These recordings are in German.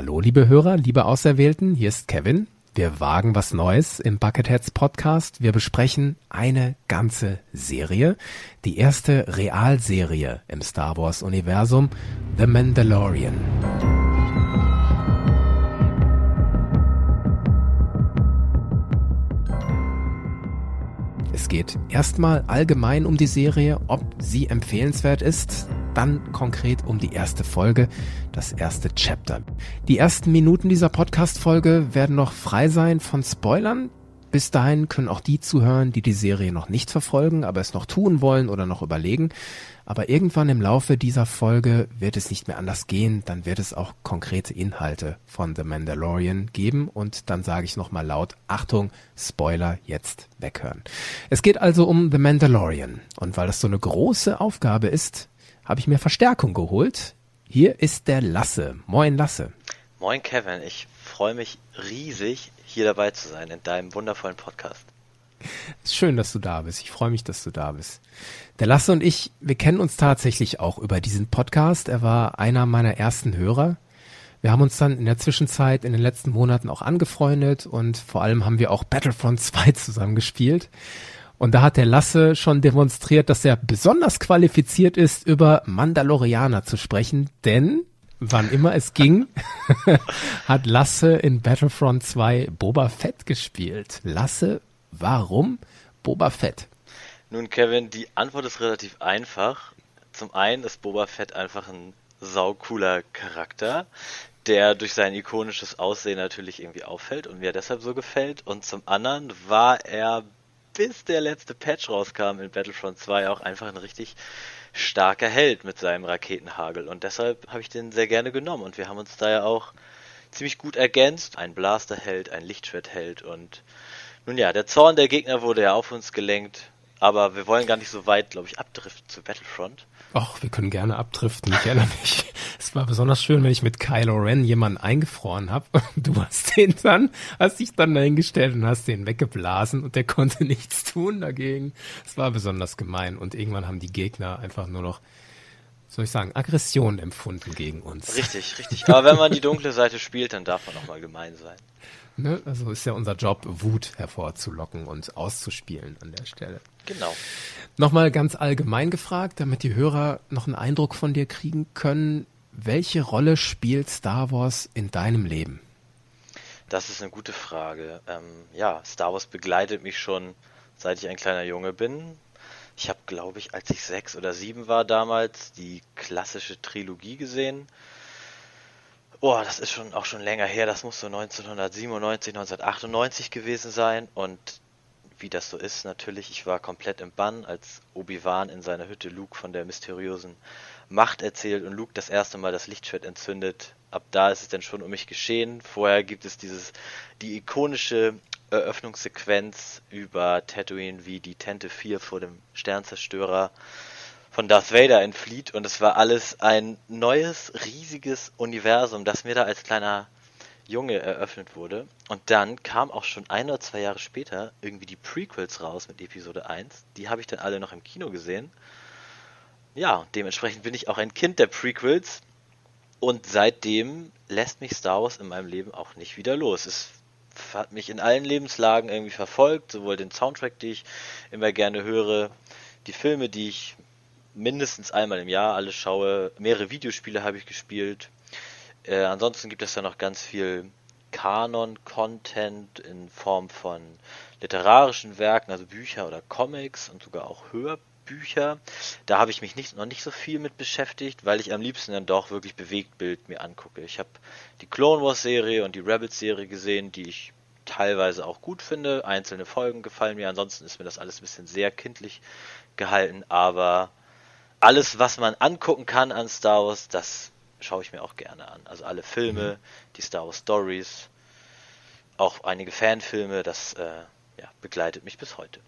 Hallo, liebe Hörer, liebe Auserwählten, hier ist Kevin. Wir wagen was Neues im Bucketheads Podcast. Wir besprechen eine ganze Serie. Die erste Realserie im Star Wars Universum, The Mandalorian. Es geht erstmal allgemein um die Serie, ob sie empfehlenswert ist, dann konkret um die erste Folge, das erste Chapter. Die ersten Minuten dieser Podcast-Folge werden noch frei sein von Spoilern. Bis dahin können auch die zuhören, die die Serie noch nicht verfolgen, aber es noch tun wollen oder noch überlegen. Aber irgendwann im Laufe dieser Folge wird es nicht mehr anders gehen. Dann wird es auch konkrete Inhalte von The Mandalorian geben. Und dann sage ich nochmal laut, Achtung, Spoiler, jetzt weghören. Es geht also um The Mandalorian. Und weil das so eine große Aufgabe ist, habe ich mir Verstärkung geholt. Hier ist der Lasse. Moin Lasse. Moin Kevin, ich freue mich riesig, hier dabei zu sein in deinem wundervollen Podcast. Ist schön, dass du da bist. Ich freue mich, dass du da bist. Der Lasse und ich, wir kennen uns tatsächlich auch über diesen Podcast. Er war einer meiner ersten Hörer. Wir haben uns dann in der Zwischenzeit in den letzten Monaten auch angefreundet und vor allem haben wir auch Battlefront 2 zusammen gespielt. Und da hat der Lasse schon demonstriert, dass er besonders qualifiziert ist, über Mandalorianer zu sprechen, denn wann immer es ging, hat Lasse in Battlefront 2 Boba Fett gespielt. Lasse, warum Boba Fett? Nun, Kevin, die Antwort ist relativ einfach. Zum einen ist Boba Fett einfach ein saucooler Charakter, der durch sein ikonisches Aussehen natürlich irgendwie auffällt und mir deshalb so gefällt. Und zum anderen war er bis der letzte Patch rauskam in Battlefront 2 auch einfach ein richtig starker Held mit seinem Raketenhagel. Und deshalb habe ich den sehr gerne genommen. Und wir haben uns da ja auch ziemlich gut ergänzt. Ein Blasterheld, ein Lichtschwertheld. Und nun ja, der Zorn der Gegner wurde ja auf uns gelenkt. Aber wir wollen gar nicht so weit, glaube ich, abdriften zu Battlefront. Ach, wir können gerne abdriften. Ich erinnere mich. Es war besonders schön, wenn ich mit Kylo Ren jemanden eingefroren habe. Du hast den dann, hast dich dann dahingestellt und hast den weggeblasen und der konnte nichts tun dagegen. Es war besonders gemein und irgendwann haben die Gegner einfach nur noch soll ich sagen, Aggression empfunden gegen uns. Richtig, richtig. Aber wenn man die dunkle Seite spielt, dann darf man auch mal gemein sein. Ne? Also ist ja unser Job, Wut hervorzulocken und auszuspielen an der Stelle. Genau. Nochmal ganz allgemein gefragt, damit die Hörer noch einen Eindruck von dir kriegen können. Welche Rolle spielt Star Wars in deinem Leben? Das ist eine gute Frage. Ähm, ja, Star Wars begleitet mich schon seit ich ein kleiner Junge bin. Ich habe, glaube ich, als ich sechs oder sieben war damals, die klassische Trilogie gesehen. Oh, das ist schon auch schon länger her. Das muss so 1997, 1998 gewesen sein. Und wie das so ist, natürlich, ich war komplett im Bann, als Obi-Wan in seiner Hütte Luke von der mysteriösen Macht erzählt und Luke das erste Mal das Lichtschwert entzündet. Ab da ist es dann schon um mich geschehen. Vorher gibt es dieses, die ikonische Eröffnungssequenz über Tatooine, wie die Tente 4 vor dem Sternzerstörer von Darth Vader entflieht und es war alles ein neues, riesiges Universum, das mir da als kleiner Junge eröffnet wurde. Und dann kam auch schon ein oder zwei Jahre später irgendwie die Prequels raus mit Episode 1. Die habe ich dann alle noch im Kino gesehen. Ja, dementsprechend bin ich auch ein Kind der Prequels. Und seitdem lässt mich Star Wars in meinem Leben auch nicht wieder los. Es hat mich in allen Lebenslagen irgendwie verfolgt, sowohl den Soundtrack, den ich immer gerne höre, die Filme, die ich mindestens einmal im Jahr alle schaue, mehrere Videospiele habe ich gespielt. Äh, ansonsten gibt es ja noch ganz viel Kanon-Content in Form von literarischen Werken, also Bücher oder Comics und sogar auch Hörbücher. Da habe ich mich nicht, noch nicht so viel mit beschäftigt, weil ich am liebsten dann doch wirklich Bewegtbild mir angucke. Ich habe die Clone Wars Serie und die Rebels Serie gesehen, die ich teilweise auch gut finde. Einzelne Folgen gefallen mir, ansonsten ist mir das alles ein bisschen sehr kindlich gehalten, aber alles, was man angucken kann an Star Wars, das schaue ich mir auch gerne an. Also alle Filme, mhm. die Star Wars Stories, auch einige Fanfilme, das äh, ja, begleitet mich bis heute.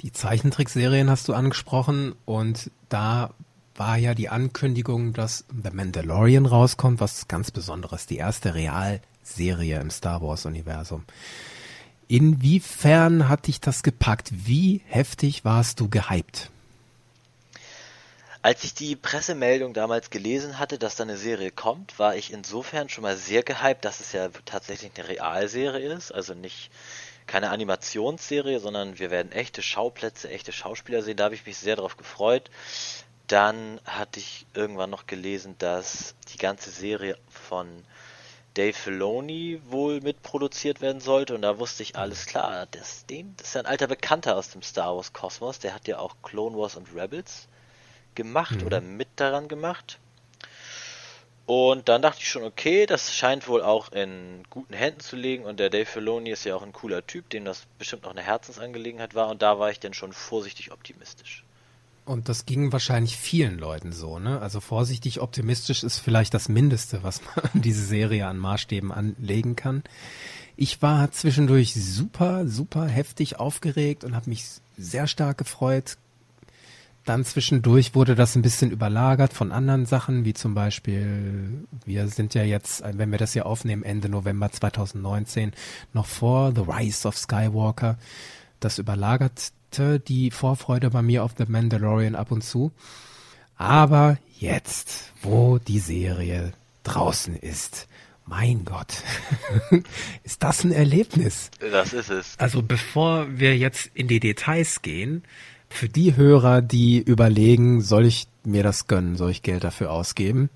Die Zeichentrickserien hast du angesprochen und da war ja die Ankündigung, dass The Mandalorian rauskommt, was ganz Besonderes, die erste Realserie im Star Wars Universum. Inwiefern hat dich das gepackt? Wie heftig warst du gehypt? Als ich die Pressemeldung damals gelesen hatte, dass da eine Serie kommt, war ich insofern schon mal sehr gehypt, dass es ja tatsächlich eine Realserie ist, also nicht keine Animationsserie, sondern wir werden echte Schauplätze, echte Schauspieler sehen. Da habe ich mich sehr darauf gefreut. Dann hatte ich irgendwann noch gelesen, dass die ganze Serie von Dave Filoni wohl mitproduziert werden sollte und da wusste ich alles klar, das, das ist ein alter Bekannter aus dem Star Wars Kosmos, der hat ja auch Clone Wars und Rebels gemacht mhm. oder mit daran gemacht. Und dann dachte ich schon, okay, das scheint wohl auch in guten Händen zu liegen und der Dave Filoni ist ja auch ein cooler Typ, dem das bestimmt auch eine Herzensangelegenheit war und da war ich dann schon vorsichtig optimistisch. Und das ging wahrscheinlich vielen Leuten so, ne? Also vorsichtig optimistisch ist vielleicht das Mindeste, was man diese Serie an Maßstäben anlegen kann. Ich war zwischendurch super, super heftig aufgeregt und habe mich sehr stark gefreut. Dann zwischendurch wurde das ein bisschen überlagert von anderen Sachen, wie zum Beispiel, wir sind ja jetzt, wenn wir das hier aufnehmen, Ende November 2019, noch vor The Rise of Skywalker. Das überlagert hatte die Vorfreude bei mir auf The Mandalorian ab und zu. Aber jetzt, wo die Serie draußen ist, mein Gott, ist das ein Erlebnis? Das ist es. Also bevor wir jetzt in die Details gehen, für die Hörer, die überlegen, soll ich mir das gönnen, soll ich Geld dafür ausgeben?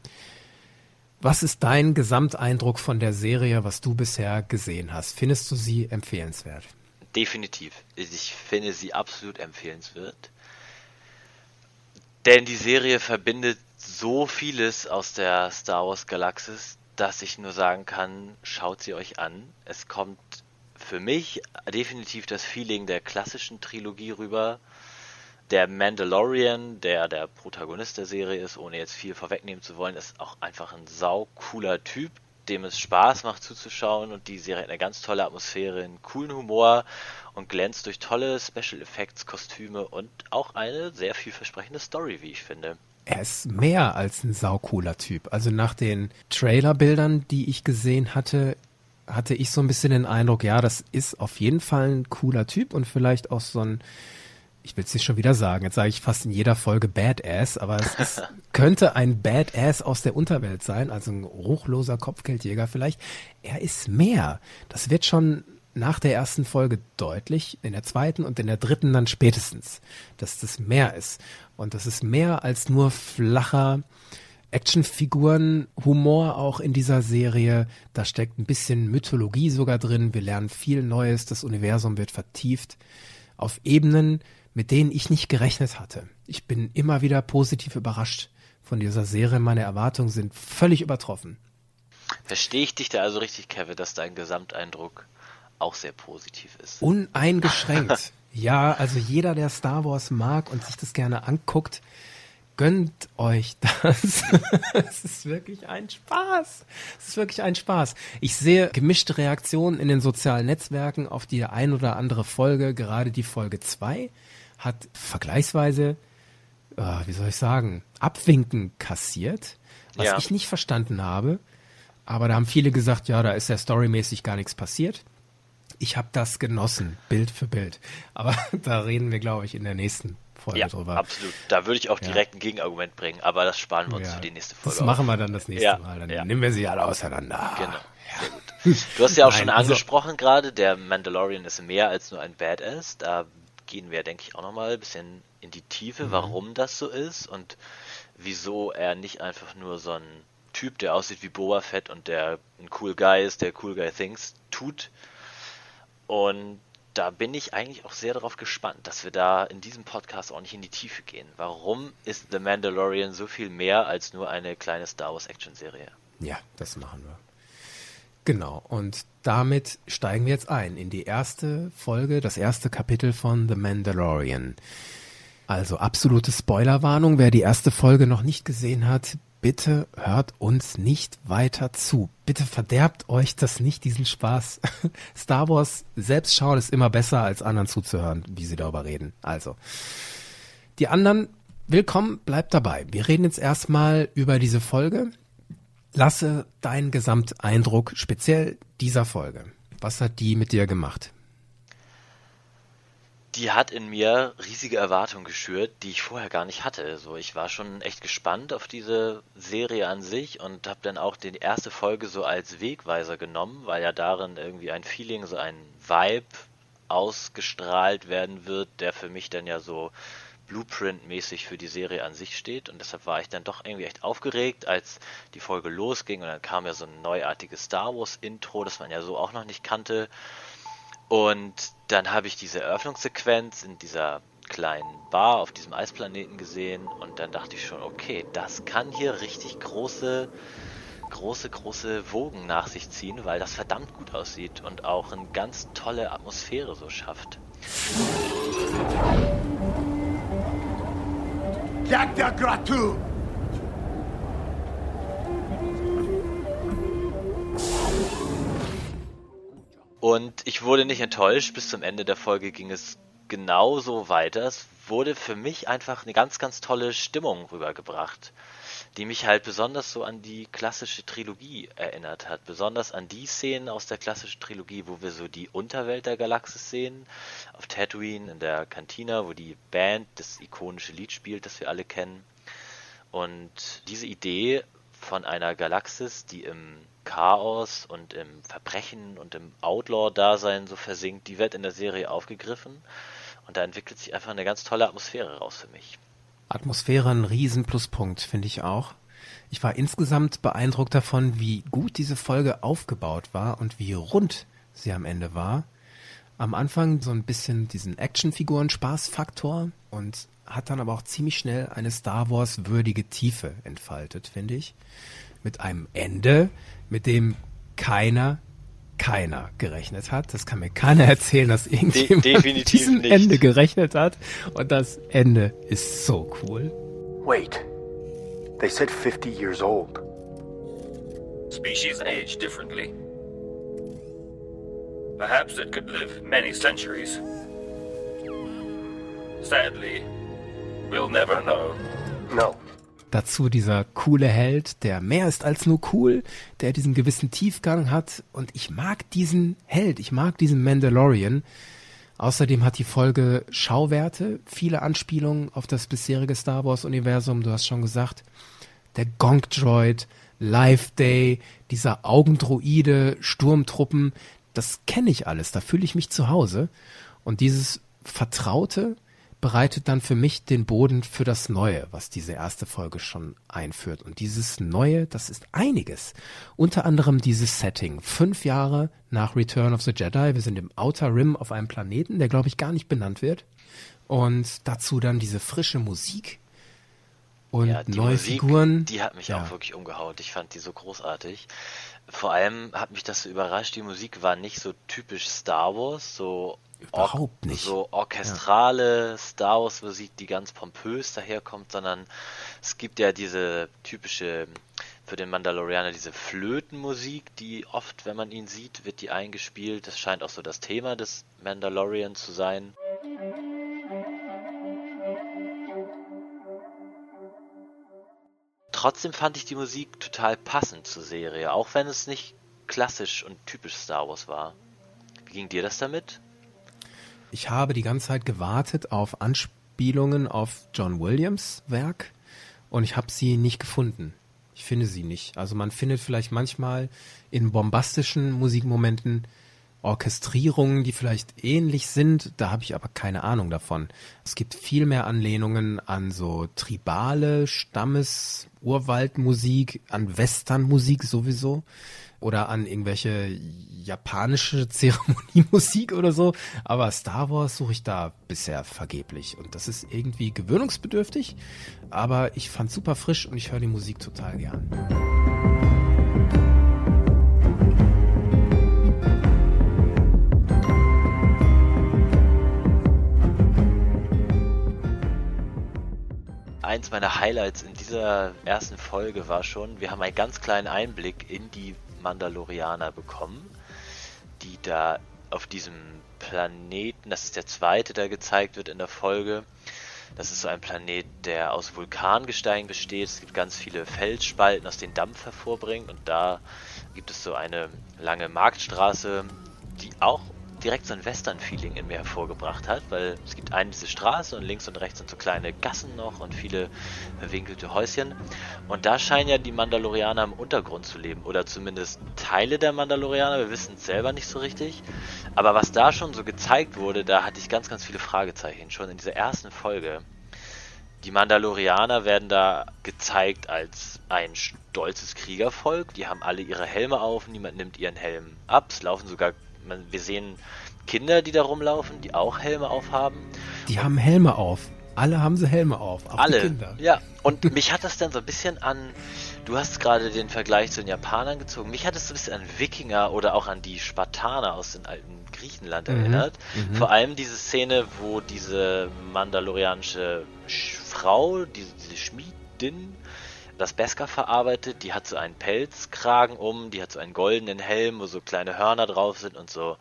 Was ist dein Gesamteindruck von der Serie, was du bisher gesehen hast? Findest du sie empfehlenswert? Definitiv. Ich finde sie absolut empfehlenswert. Denn die Serie verbindet so vieles aus der Star Wars Galaxis, dass ich nur sagen kann, schaut sie euch an. Es kommt für mich definitiv das Feeling der klassischen Trilogie rüber. Der Mandalorian, der der Protagonist der Serie ist, ohne jetzt viel vorwegnehmen zu wollen, ist auch einfach ein sau cooler Typ, dem es Spaß macht zuzuschauen und die Serie hat eine ganz tolle Atmosphäre, einen coolen Humor und glänzt durch tolle Special Effects, Kostüme und auch eine sehr vielversprechende Story, wie ich finde. Er ist mehr als ein saucooler Typ. Also nach den Trailerbildern, die ich gesehen hatte, hatte ich so ein bisschen den Eindruck, ja, das ist auf jeden Fall ein cooler Typ und vielleicht auch so ein ich will es nicht schon wieder sagen, jetzt sage ich fast in jeder Folge Badass, aber es ist, könnte ein Badass aus der Unterwelt sein, also ein ruchloser Kopfgeldjäger vielleicht. Er ist mehr. Das wird schon nach der ersten Folge deutlich, in der zweiten und in der dritten dann spätestens, dass das mehr ist. Und das ist mehr als nur flacher Actionfiguren-Humor auch in dieser Serie. Da steckt ein bisschen Mythologie sogar drin. Wir lernen viel Neues. Das Universum wird vertieft auf Ebenen, mit denen ich nicht gerechnet hatte. Ich bin immer wieder positiv überrascht von dieser Serie. Meine Erwartungen sind völlig übertroffen. Verstehe ich dich da also richtig, Kevin, dass dein Gesamteindruck auch sehr positiv ist? Uneingeschränkt. ja, also jeder, der Star Wars mag und sich das gerne anguckt, gönnt euch das. es ist wirklich ein Spaß. Es ist wirklich ein Spaß. Ich sehe gemischte Reaktionen in den sozialen Netzwerken auf die ein oder andere Folge, gerade die Folge 2 hat vergleichsweise, äh, wie soll ich sagen, Abwinken kassiert, was ja. ich nicht verstanden habe. Aber da haben viele gesagt, ja, da ist ja storymäßig gar nichts passiert. Ich habe das genossen, Bild für Bild. Aber da reden wir, glaube ich, in der nächsten Folge ja, drüber. Absolut. Da würde ich auch direkt ja. ein Gegenargument bringen, aber das sparen wir uns ja, für die nächste Folge. Das machen wir dann das nächste ja, Mal. Dann nehmen wir sie alle auseinander. Genau. Du hast ja auch Nein, schon also angesprochen also, gerade, der Mandalorian ist mehr als nur ein Badass. Da gehen wir, denke ich, auch nochmal ein bisschen in die Tiefe, mhm. warum das so ist und wieso er nicht einfach nur so ein Typ, der aussieht wie Boba Fett und der ein cool Guy ist, der cool Guy Things tut. Und da bin ich eigentlich auch sehr darauf gespannt, dass wir da in diesem Podcast auch nicht in die Tiefe gehen. Warum ist The Mandalorian so viel mehr als nur eine kleine Star Wars Action Serie? Ja, das machen wir. Genau, und damit steigen wir jetzt ein in die erste Folge, das erste Kapitel von The Mandalorian. Also absolute Spoilerwarnung, wer die erste Folge noch nicht gesehen hat, bitte hört uns nicht weiter zu. Bitte verderbt euch das nicht, diesen Spaß. Star Wars selbst schauen ist immer besser, als anderen zuzuhören, wie sie darüber reden. Also, die anderen, willkommen, bleibt dabei. Wir reden jetzt erstmal über diese Folge. Lasse deinen Gesamteindruck speziell dieser Folge. Was hat die mit dir gemacht? die hat in mir riesige Erwartungen geschürt, die ich vorher gar nicht hatte. So, ich war schon echt gespannt auf diese Serie an sich und habe dann auch die erste Folge so als Wegweiser genommen, weil ja darin irgendwie ein Feeling, so ein Vibe ausgestrahlt werden wird, der für mich dann ja so Blueprint-mäßig für die Serie an sich steht. Und deshalb war ich dann doch irgendwie echt aufgeregt, als die Folge losging. Und dann kam ja so ein neuartiges Star Wars-Intro, das man ja so auch noch nicht kannte. Und dann habe ich diese Eröffnungssequenz in dieser kleinen Bar auf diesem Eisplaneten gesehen. Und dann dachte ich schon, okay, das kann hier richtig große große, große Wogen nach sich ziehen, weil das verdammt gut aussieht und auch eine ganz tolle Atmosphäre so schafft. Jagd Gratu! Und ich wurde nicht enttäuscht. Bis zum Ende der Folge ging es genauso weiter. Es wurde für mich einfach eine ganz, ganz tolle Stimmung rübergebracht, die mich halt besonders so an die klassische Trilogie erinnert hat. Besonders an die Szenen aus der klassischen Trilogie, wo wir so die Unterwelt der Galaxis sehen, auf Tatooine, in der Kantina, wo die Band das ikonische Lied spielt, das wir alle kennen. Und diese Idee von einer Galaxis, die im Chaos und im Verbrechen und im Outlaw-Dasein so versinkt, die wird in der Serie aufgegriffen. Und da entwickelt sich einfach eine ganz tolle Atmosphäre raus für mich. Atmosphäre ein riesen Pluspunkt, finde ich auch. Ich war insgesamt beeindruckt davon, wie gut diese Folge aufgebaut war und wie rund sie am Ende war. Am Anfang so ein bisschen diesen Actionfiguren-Spaßfaktor und hat dann aber auch ziemlich schnell eine Star Wars würdige Tiefe entfaltet, finde ich. Mit einem Ende, mit dem keiner, keiner gerechnet hat. Das kann mir keiner erzählen, dass irgendjemand De mit diesem nicht. Ende gerechnet hat. Und das Ende ist so cool. Wait, they said 50 years old. Species age differently. Perhaps it could live many centuries. Sadly, we'll never know. No. Dazu dieser coole Held, der mehr ist als nur cool, der diesen gewissen Tiefgang hat. Und ich mag diesen Held, ich mag diesen Mandalorian. Außerdem hat die Folge Schauwerte, viele Anspielungen auf das bisherige Star Wars-Universum. Du hast schon gesagt, der Gonk-Droid, Life Day, dieser Augendroide, Sturmtruppen, das kenne ich alles, da fühle ich mich zu Hause. Und dieses Vertraute, bereitet dann für mich den Boden für das Neue, was diese erste Folge schon einführt. Und dieses Neue, das ist einiges. Unter anderem dieses Setting. Fünf Jahre nach Return of the Jedi. Wir sind im Outer Rim auf einem Planeten, der glaube ich gar nicht benannt wird. Und dazu dann diese frische Musik und ja, neue Musik, Figuren. Die hat mich ja. auch wirklich umgehaut. Ich fand die so großartig. Vor allem hat mich das so überrascht. Die Musik war nicht so typisch Star Wars, so Überhaupt nicht. So orchestrale ja. Star Wars Musik, die ganz pompös daherkommt, sondern es gibt ja diese typische für den Mandalorianer diese Flötenmusik, die oft, wenn man ihn sieht, wird die eingespielt. Das scheint auch so das Thema des Mandalorian zu sein. Trotzdem fand ich die Musik total passend zur Serie, auch wenn es nicht klassisch und typisch Star Wars war. Wie ging dir das damit? ich habe die ganze Zeit gewartet auf Anspielungen auf John Williams Werk und ich habe sie nicht gefunden. Ich finde sie nicht. Also man findet vielleicht manchmal in bombastischen Musikmomenten Orchestrierungen, die vielleicht ähnlich sind, da habe ich aber keine Ahnung davon. Es gibt viel mehr Anlehnungen an so tribale Stammes Urwaldmusik, an Westernmusik sowieso oder an irgendwelche japanische Zeremoniemusik oder so. Aber Star Wars suche ich da bisher vergeblich. Und das ist irgendwie gewöhnungsbedürftig. Aber ich fand super frisch und ich höre die Musik total gern. Eins meiner Highlights in dieser ersten Folge war schon, wir haben einen ganz kleinen Einblick in die Mandalorianer bekommen, die da auf diesem Planeten, das ist der zweite, der gezeigt wird in der Folge. Das ist so ein Planet, der aus Vulkangestein besteht. Es gibt ganz viele Felsspalten, aus denen Dampf hervorbringt. Und da gibt es so eine lange Marktstraße, die auch direkt so ein Western-Feeling in mir hervorgebracht hat, weil es gibt eine diese Straße und links und rechts sind so kleine Gassen noch und viele verwinkelte Häuschen. Und da scheinen ja die Mandalorianer im Untergrund zu leben oder zumindest Teile der Mandalorianer. Wir wissen es selber nicht so richtig. Aber was da schon so gezeigt wurde, da hatte ich ganz, ganz viele Fragezeichen schon in dieser ersten Folge. Die Mandalorianer werden da gezeigt als ein stolzes Kriegervolk. Die haben alle ihre Helme auf, niemand nimmt ihren Helm ab. Es laufen sogar, wir sehen Kinder, die da rumlaufen, die auch Helme aufhaben. Die haben Helme auf. Alle haben sie Helme auf. Auch alle. Ja. Und mich hat das dann so ein bisschen an. Du hast gerade den Vergleich zu den Japanern gezogen. Mich hat es so ein bisschen an Wikinger oder auch an die Spartaner aus dem alten Griechenland mhm. erinnert. Mhm. Vor allem diese Szene, wo diese mandalorianische Frau, diese, diese Schmiedin, das Beskar verarbeitet. Die hat so einen Pelzkragen um, die hat so einen goldenen Helm, wo so kleine Hörner drauf sind und so,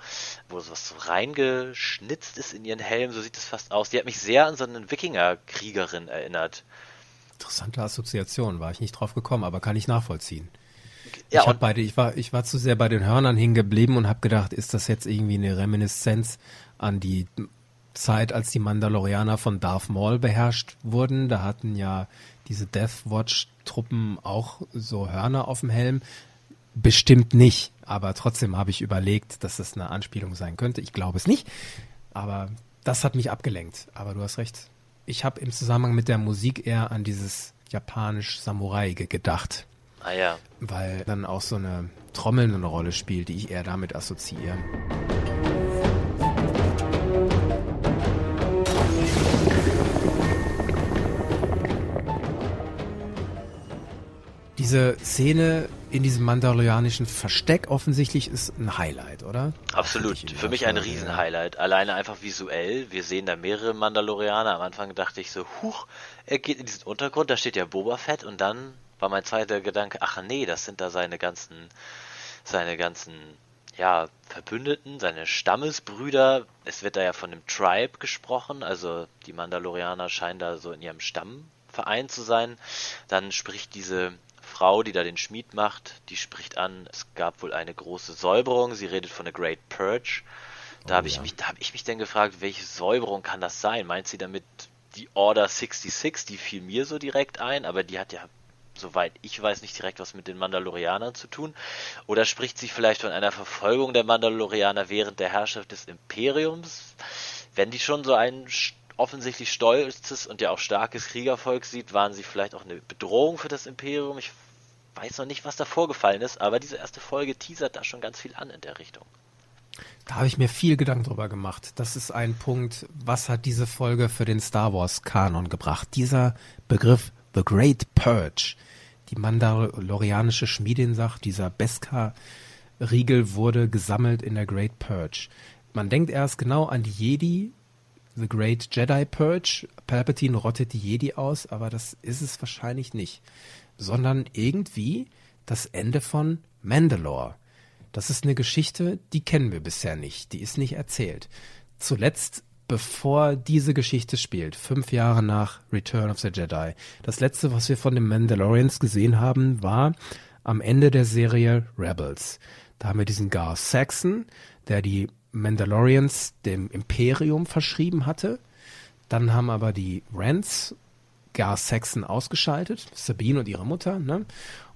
wo sowas so reingeschnitzt ist in ihren Helm. So sieht es fast aus. Die hat mich sehr an so eine Wikinger-Kriegerin erinnert. Interessante Assoziation, war ich nicht drauf gekommen, aber kann ich nachvollziehen. Ja, ich, beide, ich, war, ich war zu sehr bei den Hörnern hingeblieben und habe gedacht, ist das jetzt irgendwie eine Reminiszenz an die Zeit, als die Mandalorianer von Darth Maul beherrscht wurden. Da hatten ja diese Death Watch Truppen auch so Hörner auf dem Helm. Bestimmt nicht, aber trotzdem habe ich überlegt, dass das eine Anspielung sein könnte. Ich glaube es nicht, aber das hat mich abgelenkt. Aber du hast recht. Ich habe im Zusammenhang mit der Musik eher an dieses japanisch Samurai gedacht. Ah ja. Weil dann auch so eine Trommel eine Rolle spielt, die ich eher damit assoziiere. Diese Szene in diesem mandalorianischen Versteck offensichtlich ist ein Highlight, oder? Absolut. Für mich ein Riesenhighlight. Alleine einfach visuell. Wir sehen da mehrere Mandalorianer. Am Anfang dachte ich so, huch, er geht in diesen Untergrund, da steht ja Boba Fett und dann war mein zweiter Gedanke, ach nee, das sind da seine ganzen, seine ganzen, ja, Verbündeten, seine Stammesbrüder. Es wird da ja von dem Tribe gesprochen, also die Mandalorianer scheinen da so in ihrem Stamm vereint zu sein. Dann spricht diese Frau, die da den Schmied macht, die spricht an, es gab wohl eine große Säuberung, sie redet von der Great Purge. Da oh, habe ich mich, da habe ich mich dann gefragt, welche Säuberung kann das sein? Meint sie damit die Order 66? Die fiel mir so direkt ein, aber die hat ja, soweit ich weiß, nicht direkt was mit den Mandalorianern zu tun. Oder spricht sie vielleicht von einer Verfolgung der Mandalorianer während der Herrschaft des Imperiums? Wenn die schon so einen offensichtlich stolzes und ja auch starkes Kriegervolk sieht, waren sie vielleicht auch eine Bedrohung für das Imperium. Ich weiß noch nicht, was da vorgefallen ist, aber diese erste Folge teasert da schon ganz viel an in der Richtung. Da habe ich mir viel Gedanken drüber gemacht. Das ist ein Punkt, was hat diese Folge für den Star Wars Kanon gebracht? Dieser Begriff The Great Purge. Die mandalorianische Schmiedin sagt, dieser Beskar-Riegel wurde gesammelt in der Great Purge. Man denkt erst genau an die Jedi, The Great Jedi Purge. Palpatine rottet die Jedi aus, aber das ist es wahrscheinlich nicht sondern irgendwie das Ende von Mandalore. Das ist eine Geschichte, die kennen wir bisher nicht, die ist nicht erzählt. Zuletzt, bevor diese Geschichte spielt, fünf Jahre nach Return of the Jedi, das letzte, was wir von den Mandalorians gesehen haben, war am Ende der Serie Rebels. Da haben wir diesen Gar Saxon, der die Mandalorians dem Imperium verschrieben hatte. Dann haben aber die Rents Gar Saxon ausgeschaltet, Sabine und ihre Mutter, ne?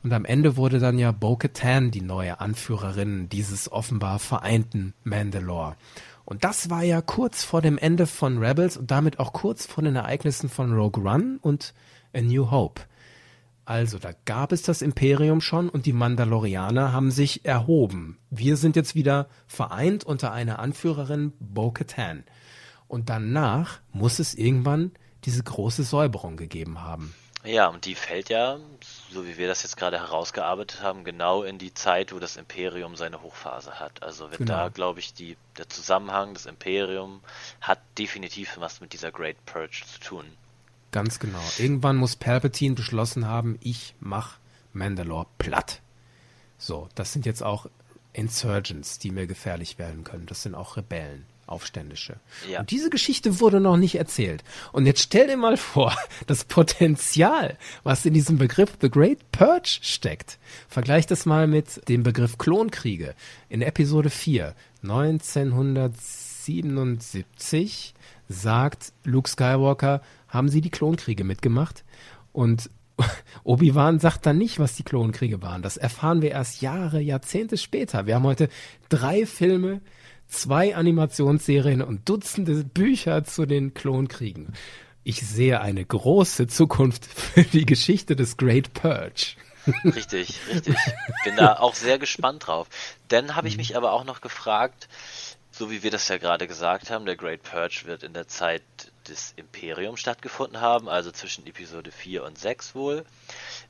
Und am Ende wurde dann ja Bo-Katan die neue Anführerin dieses offenbar vereinten Mandalore. Und das war ja kurz vor dem Ende von Rebels und damit auch kurz vor den Ereignissen von Rogue One und A New Hope. Also, da gab es das Imperium schon und die Mandalorianer haben sich erhoben. Wir sind jetzt wieder vereint unter einer Anführerin Bo-Katan. Und danach muss es irgendwann diese große Säuberung gegeben haben. Ja, und die fällt ja, so wie wir das jetzt gerade herausgearbeitet haben, genau in die Zeit, wo das Imperium seine Hochphase hat. Also wird genau. da, glaube ich, die, der Zusammenhang des Imperium hat definitiv was mit dieser Great Purge zu tun. Ganz genau. Irgendwann muss Palpatine beschlossen haben, ich mach Mandalore platt. So, das sind jetzt auch Insurgents, die mir gefährlich werden können. Das sind auch Rebellen Aufständische. Ja. Und diese Geschichte wurde noch nicht erzählt. Und jetzt stell dir mal vor, das Potenzial, was in diesem Begriff The Great Purge steckt. Vergleich das mal mit dem Begriff Klonkriege. In Episode 4, 1977, sagt Luke Skywalker, haben Sie die Klonkriege mitgemacht? Und Obi-Wan sagt dann nicht, was die Klonkriege waren. Das erfahren wir erst Jahre, Jahrzehnte später. Wir haben heute drei Filme, zwei Animationsserien und Dutzende Bücher zu den Klonkriegen. Ich sehe eine große Zukunft für die Geschichte des Great Purge. Richtig, richtig. Bin da auch sehr gespannt drauf. Dann habe ich mich aber auch noch gefragt, so wie wir das ja gerade gesagt haben, der Great Purge wird in der Zeit des Imperiums stattgefunden haben, also zwischen Episode 4 und 6 wohl.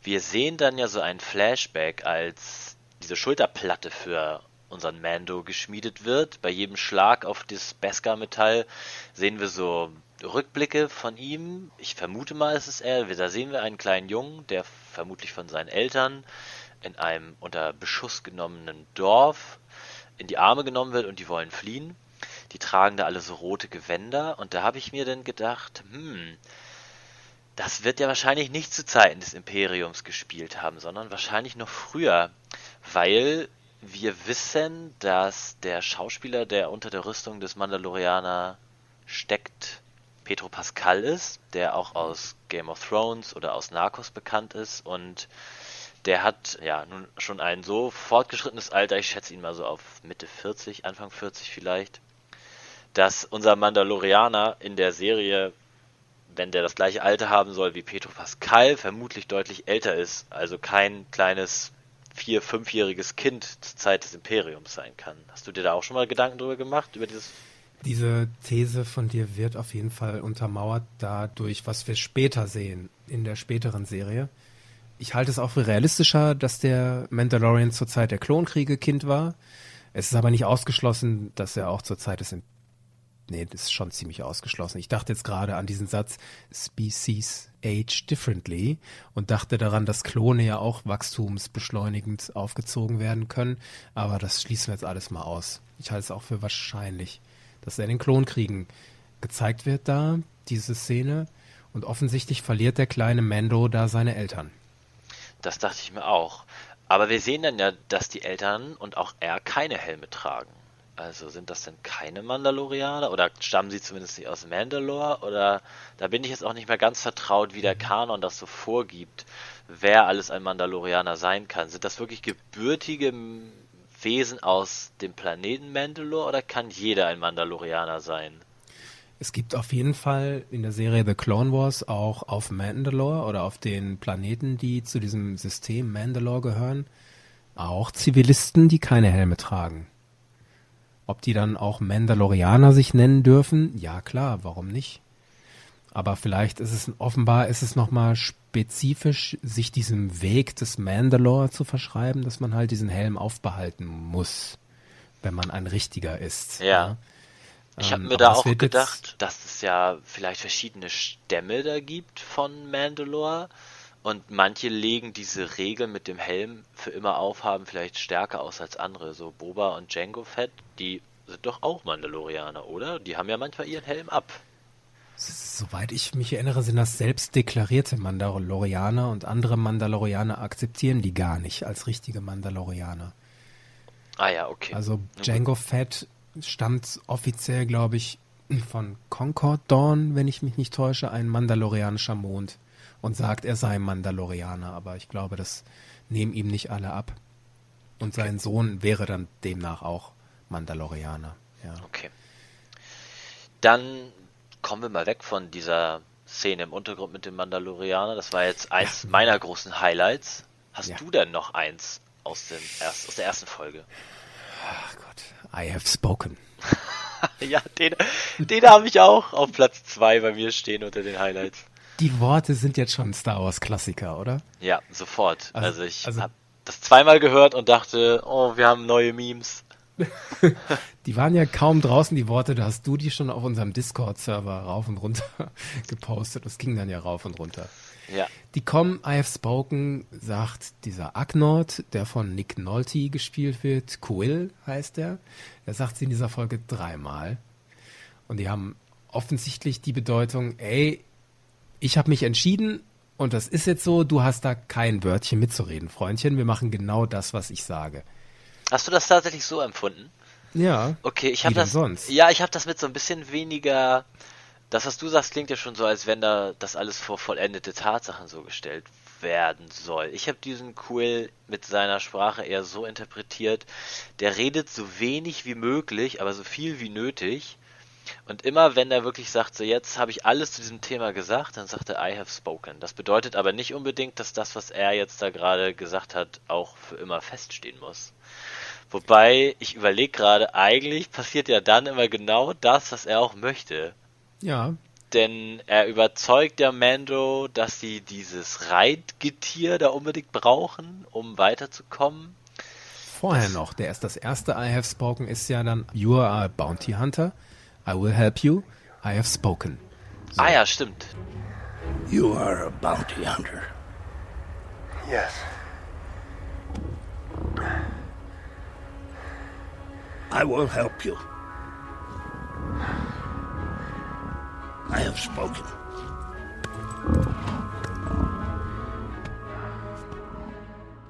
Wir sehen dann ja so ein Flashback, als diese Schulterplatte für unseren Mando geschmiedet wird. Bei jedem Schlag auf das Beskar-Metall sehen wir so Rückblicke von ihm. Ich vermute mal, es ist er. Da sehen wir einen kleinen Jungen, der vermutlich von seinen Eltern in einem unter Beschuss genommenen Dorf in die Arme genommen wird und die wollen fliehen. Die tragen da alle so rote Gewänder und da habe ich mir dann gedacht, hm, das wird ja wahrscheinlich nicht zu Zeiten des Imperiums gespielt haben, sondern wahrscheinlich noch früher, weil wir wissen, dass der Schauspieler, der unter der Rüstung des Mandalorianer steckt, Petro Pascal ist, der auch aus Game of Thrones oder aus Narcos bekannt ist. Und der hat ja nun schon ein so fortgeschrittenes Alter, ich schätze ihn mal so auf Mitte 40, Anfang 40 vielleicht, dass unser Mandalorianer in der Serie, wenn der das gleiche Alter haben soll wie Petro Pascal, vermutlich deutlich älter ist, also kein kleines vier-, fünfjähriges Kind zur Zeit des Imperiums sein kann. Hast du dir da auch schon mal Gedanken drüber gemacht, über dieses Diese These von dir wird auf jeden Fall untermauert dadurch, was wir später sehen, in der späteren Serie. Ich halte es auch für realistischer, dass der Mandalorian zur Zeit der Klonkriege Kind war. Es ist aber nicht ausgeschlossen, dass er auch zur Zeit des Im Nee, das ist schon ziemlich ausgeschlossen. Ich dachte jetzt gerade an diesen Satz Species age differently und dachte daran, dass Klone ja auch wachstumsbeschleunigend aufgezogen werden können, aber das schließen wir jetzt alles mal aus. Ich halte es auch für wahrscheinlich, dass er den Klonkriegen gezeigt wird da, diese Szene, und offensichtlich verliert der kleine Mando da seine Eltern. Das dachte ich mir auch. Aber wir sehen dann ja, dass die Eltern und auch er keine Helme tragen. Also sind das denn keine Mandalorianer oder stammen sie zumindest nicht aus Mandalore? Oder da bin ich jetzt auch nicht mehr ganz vertraut, wie der Kanon das so vorgibt, wer alles ein Mandalorianer sein kann. Sind das wirklich gebürtige Wesen aus dem Planeten Mandalore oder kann jeder ein Mandalorianer sein? Es gibt auf jeden Fall in der Serie The Clone Wars auch auf Mandalore oder auf den Planeten, die zu diesem System Mandalore gehören, auch Zivilisten, die keine Helme tragen. Ob die dann auch Mandalorianer sich nennen dürfen? Ja, klar, warum nicht? Aber vielleicht ist es offenbar ist es nochmal spezifisch, sich diesem Weg des Mandalore zu verschreiben, dass man halt diesen Helm aufbehalten muss, wenn man ein richtiger ist. Ja. Ich habe Ähm, mir aber da auch gedacht, dass es ja vielleicht verschiedene Stämme da gibt von Mandalore und manche legen diese Regel mit dem Helm für immer aufhaben vielleicht stärker aus als andere. So Boba und Jango Fett, die sind doch auch Mandalorianer, oder? Die haben ja manchmal ihren Helm ab. Soweit ich mich erinnere, sind das selbst deklarierte Mandalorianer und andere Mandalorianer akzeptieren die gar nicht als richtige Mandalorianer. Ah ja, okay. Also. Django Fett stammt offiziell, glaube ich, von Concord Dawn, wenn ich mich nicht täusche, ein mandalorianischer Mond und sagt, er sei Mandalorianer, aber ich glaube, das nehmen ihm nicht alle ab. Und sein Sohn wäre dann demnach auch Mandalorianer. Ja. Okay. Dann kommen wir mal weg von dieser Szene im Untergrund mit dem Mandalorianer. Das war jetzt eins meiner großen Highlights. Hast Ja. du denn noch eins aus, dem erst, aus der ersten Folge? Ach Gott, I have spoken. Ja, den, den habe ich auch auf Platz zwei bei mir stehen unter den Highlights. Die Worte sind jetzt schon Star Wars Klassiker, oder? Ja, sofort. Also, Also- ich also- habe das zweimal gehört und dachte, oh, wir haben neue Memes. Die waren ja kaum draußen, die Worte, da hast du die schon auf unserem Discord-Server rauf und runter gepostet. Das ging dann ja rauf und runter. Ja, Die kommen, I have spoken, sagt dieser Agnord, der von Nick Nolte gespielt wird. Quill heißt er. Er sagt sie in dieser Folge dreimal. Und die haben offensichtlich die Bedeutung, ey, ich habe mich entschieden und das ist jetzt so, du hast da kein Wörtchen mitzureden, Freundchen. Wir machen genau das, was ich sage. Hast du das tatsächlich so empfunden? Ja. Okay, ich habe das. sonst? Ja, ich habe das mit so ein bisschen weniger. Das, was du sagst, klingt ja schon so, als wenn da das alles vor vollendete Tatsachen so gestellt werden soll. Ich habe diesen Quill mit seiner Sprache eher so interpretiert, der redet so wenig wie möglich, aber so viel wie nötig. Und immer wenn er wirklich sagt, so jetzt habe ich alles zu diesem Thema gesagt, dann sagt er I have spoken. Das bedeutet aber nicht unbedingt, dass das, was er jetzt da gerade gesagt hat, auch für immer feststehen muss. Wobei, ich überlege gerade, eigentlich passiert ja dann immer genau das, was er auch möchte. Ja. Denn er überzeugt ja Mando, dass sie dieses Reitgetier da unbedingt brauchen, um weiterzukommen. Vorher noch, der ist das erste I have spoken ist ja dann You are a bounty hunter. I will help you. I have spoken. Ah ja, stimmt. You are a bounty hunter. Yes. I will help you. I have spoken.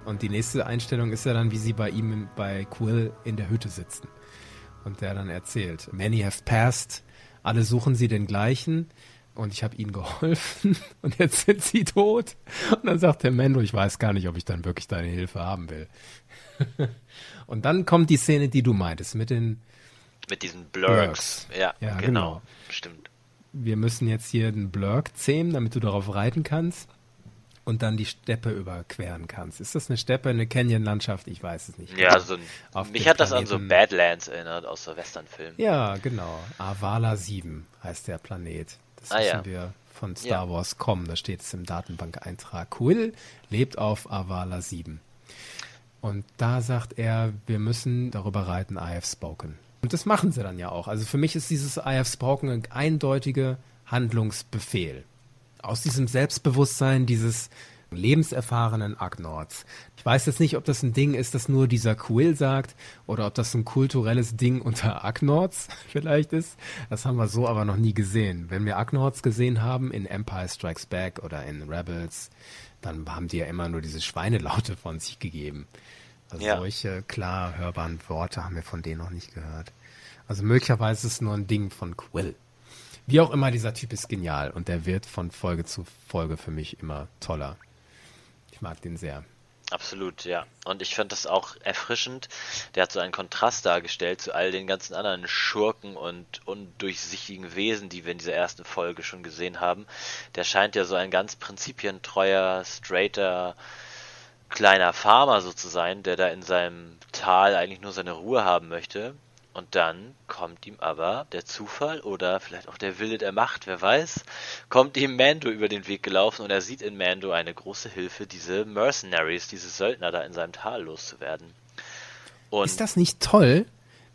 Und die nächste Einstellung ist ja dann, wie sie bei ihm bei Quill in der Hütte sitzen. Und der dann erzählt, many have passed, alle suchen sie den gleichen und ich habe ihnen geholfen und jetzt sind sie tot. Und dann sagt der Mendo, ich weiß gar nicht, ob ich dann wirklich deine Hilfe haben will. und dann kommt die Szene, die du meintest, mit den, Mit diesen Blurks. Blurks. Ja, Ja, genau. genau. Stimmt. wir müssen jetzt hier einen Blurk zähmen, damit du darauf reiten kannst und dann die Steppe überqueren kannst. Ist das eine Steppe, eine Canyon-Landschaft? Ich weiß es nicht. Ja, so ein, Auf mich hat das an so Badlands erinnert aus so Westernfilmen. Ja, genau. Avala 7 heißt der Planet. Das Ah, wissen ja. wir von Star Ja. Wars Com. Da steht es im Datenbank-Eintrag. Quill lebt auf Avala 7. Und da sagt er, wir müssen darüber reiten, I have spoken. Und das machen sie dann ja auch. Also für mich ist dieses I have spoken ein eindeutiger Handlungsbefehl. Aus diesem Selbstbewusstsein dieses lebenserfahrenen Agnords. Ich weiß jetzt nicht, ob das ein Ding ist, das nur dieser Quill sagt oder ob das ein kulturelles Ding unter Agnords vielleicht ist. Das haben wir so aber noch nie gesehen. Wenn wir Agnords gesehen haben in Empire Strikes Back oder in Rebels, dann haben die ja immer nur diese Schweinelaute von sich gegeben. Also Ja. solche klar hörbaren Worte haben wir von denen noch nicht gehört. Also möglicherweise ist es nur ein Ding von Quill. Wie auch immer, dieser Typ ist genial und der wird von Folge zu Folge für mich immer toller. Ich mag den sehr. Absolut, ja. Und ich fand das auch erfrischend. Der hat so einen Kontrast dargestellt zu all den ganzen anderen Schurken und undurchsichtigen Wesen, die wir in dieser ersten Folge schon gesehen haben. Der scheint ja so ein ganz prinzipientreuer, straighter, kleiner Farmer so zu sein, der da in seinem Tal eigentlich nur seine Ruhe haben möchte. Und dann kommt ihm aber der Zufall oder vielleicht auch der Wille der Macht, wer weiß, kommt ihm Mando über den Weg gelaufen und er sieht in Mando eine große Hilfe, diese Mercenaries, diese Söldner da in seinem Tal loszuwerden. Und Ist das nicht toll?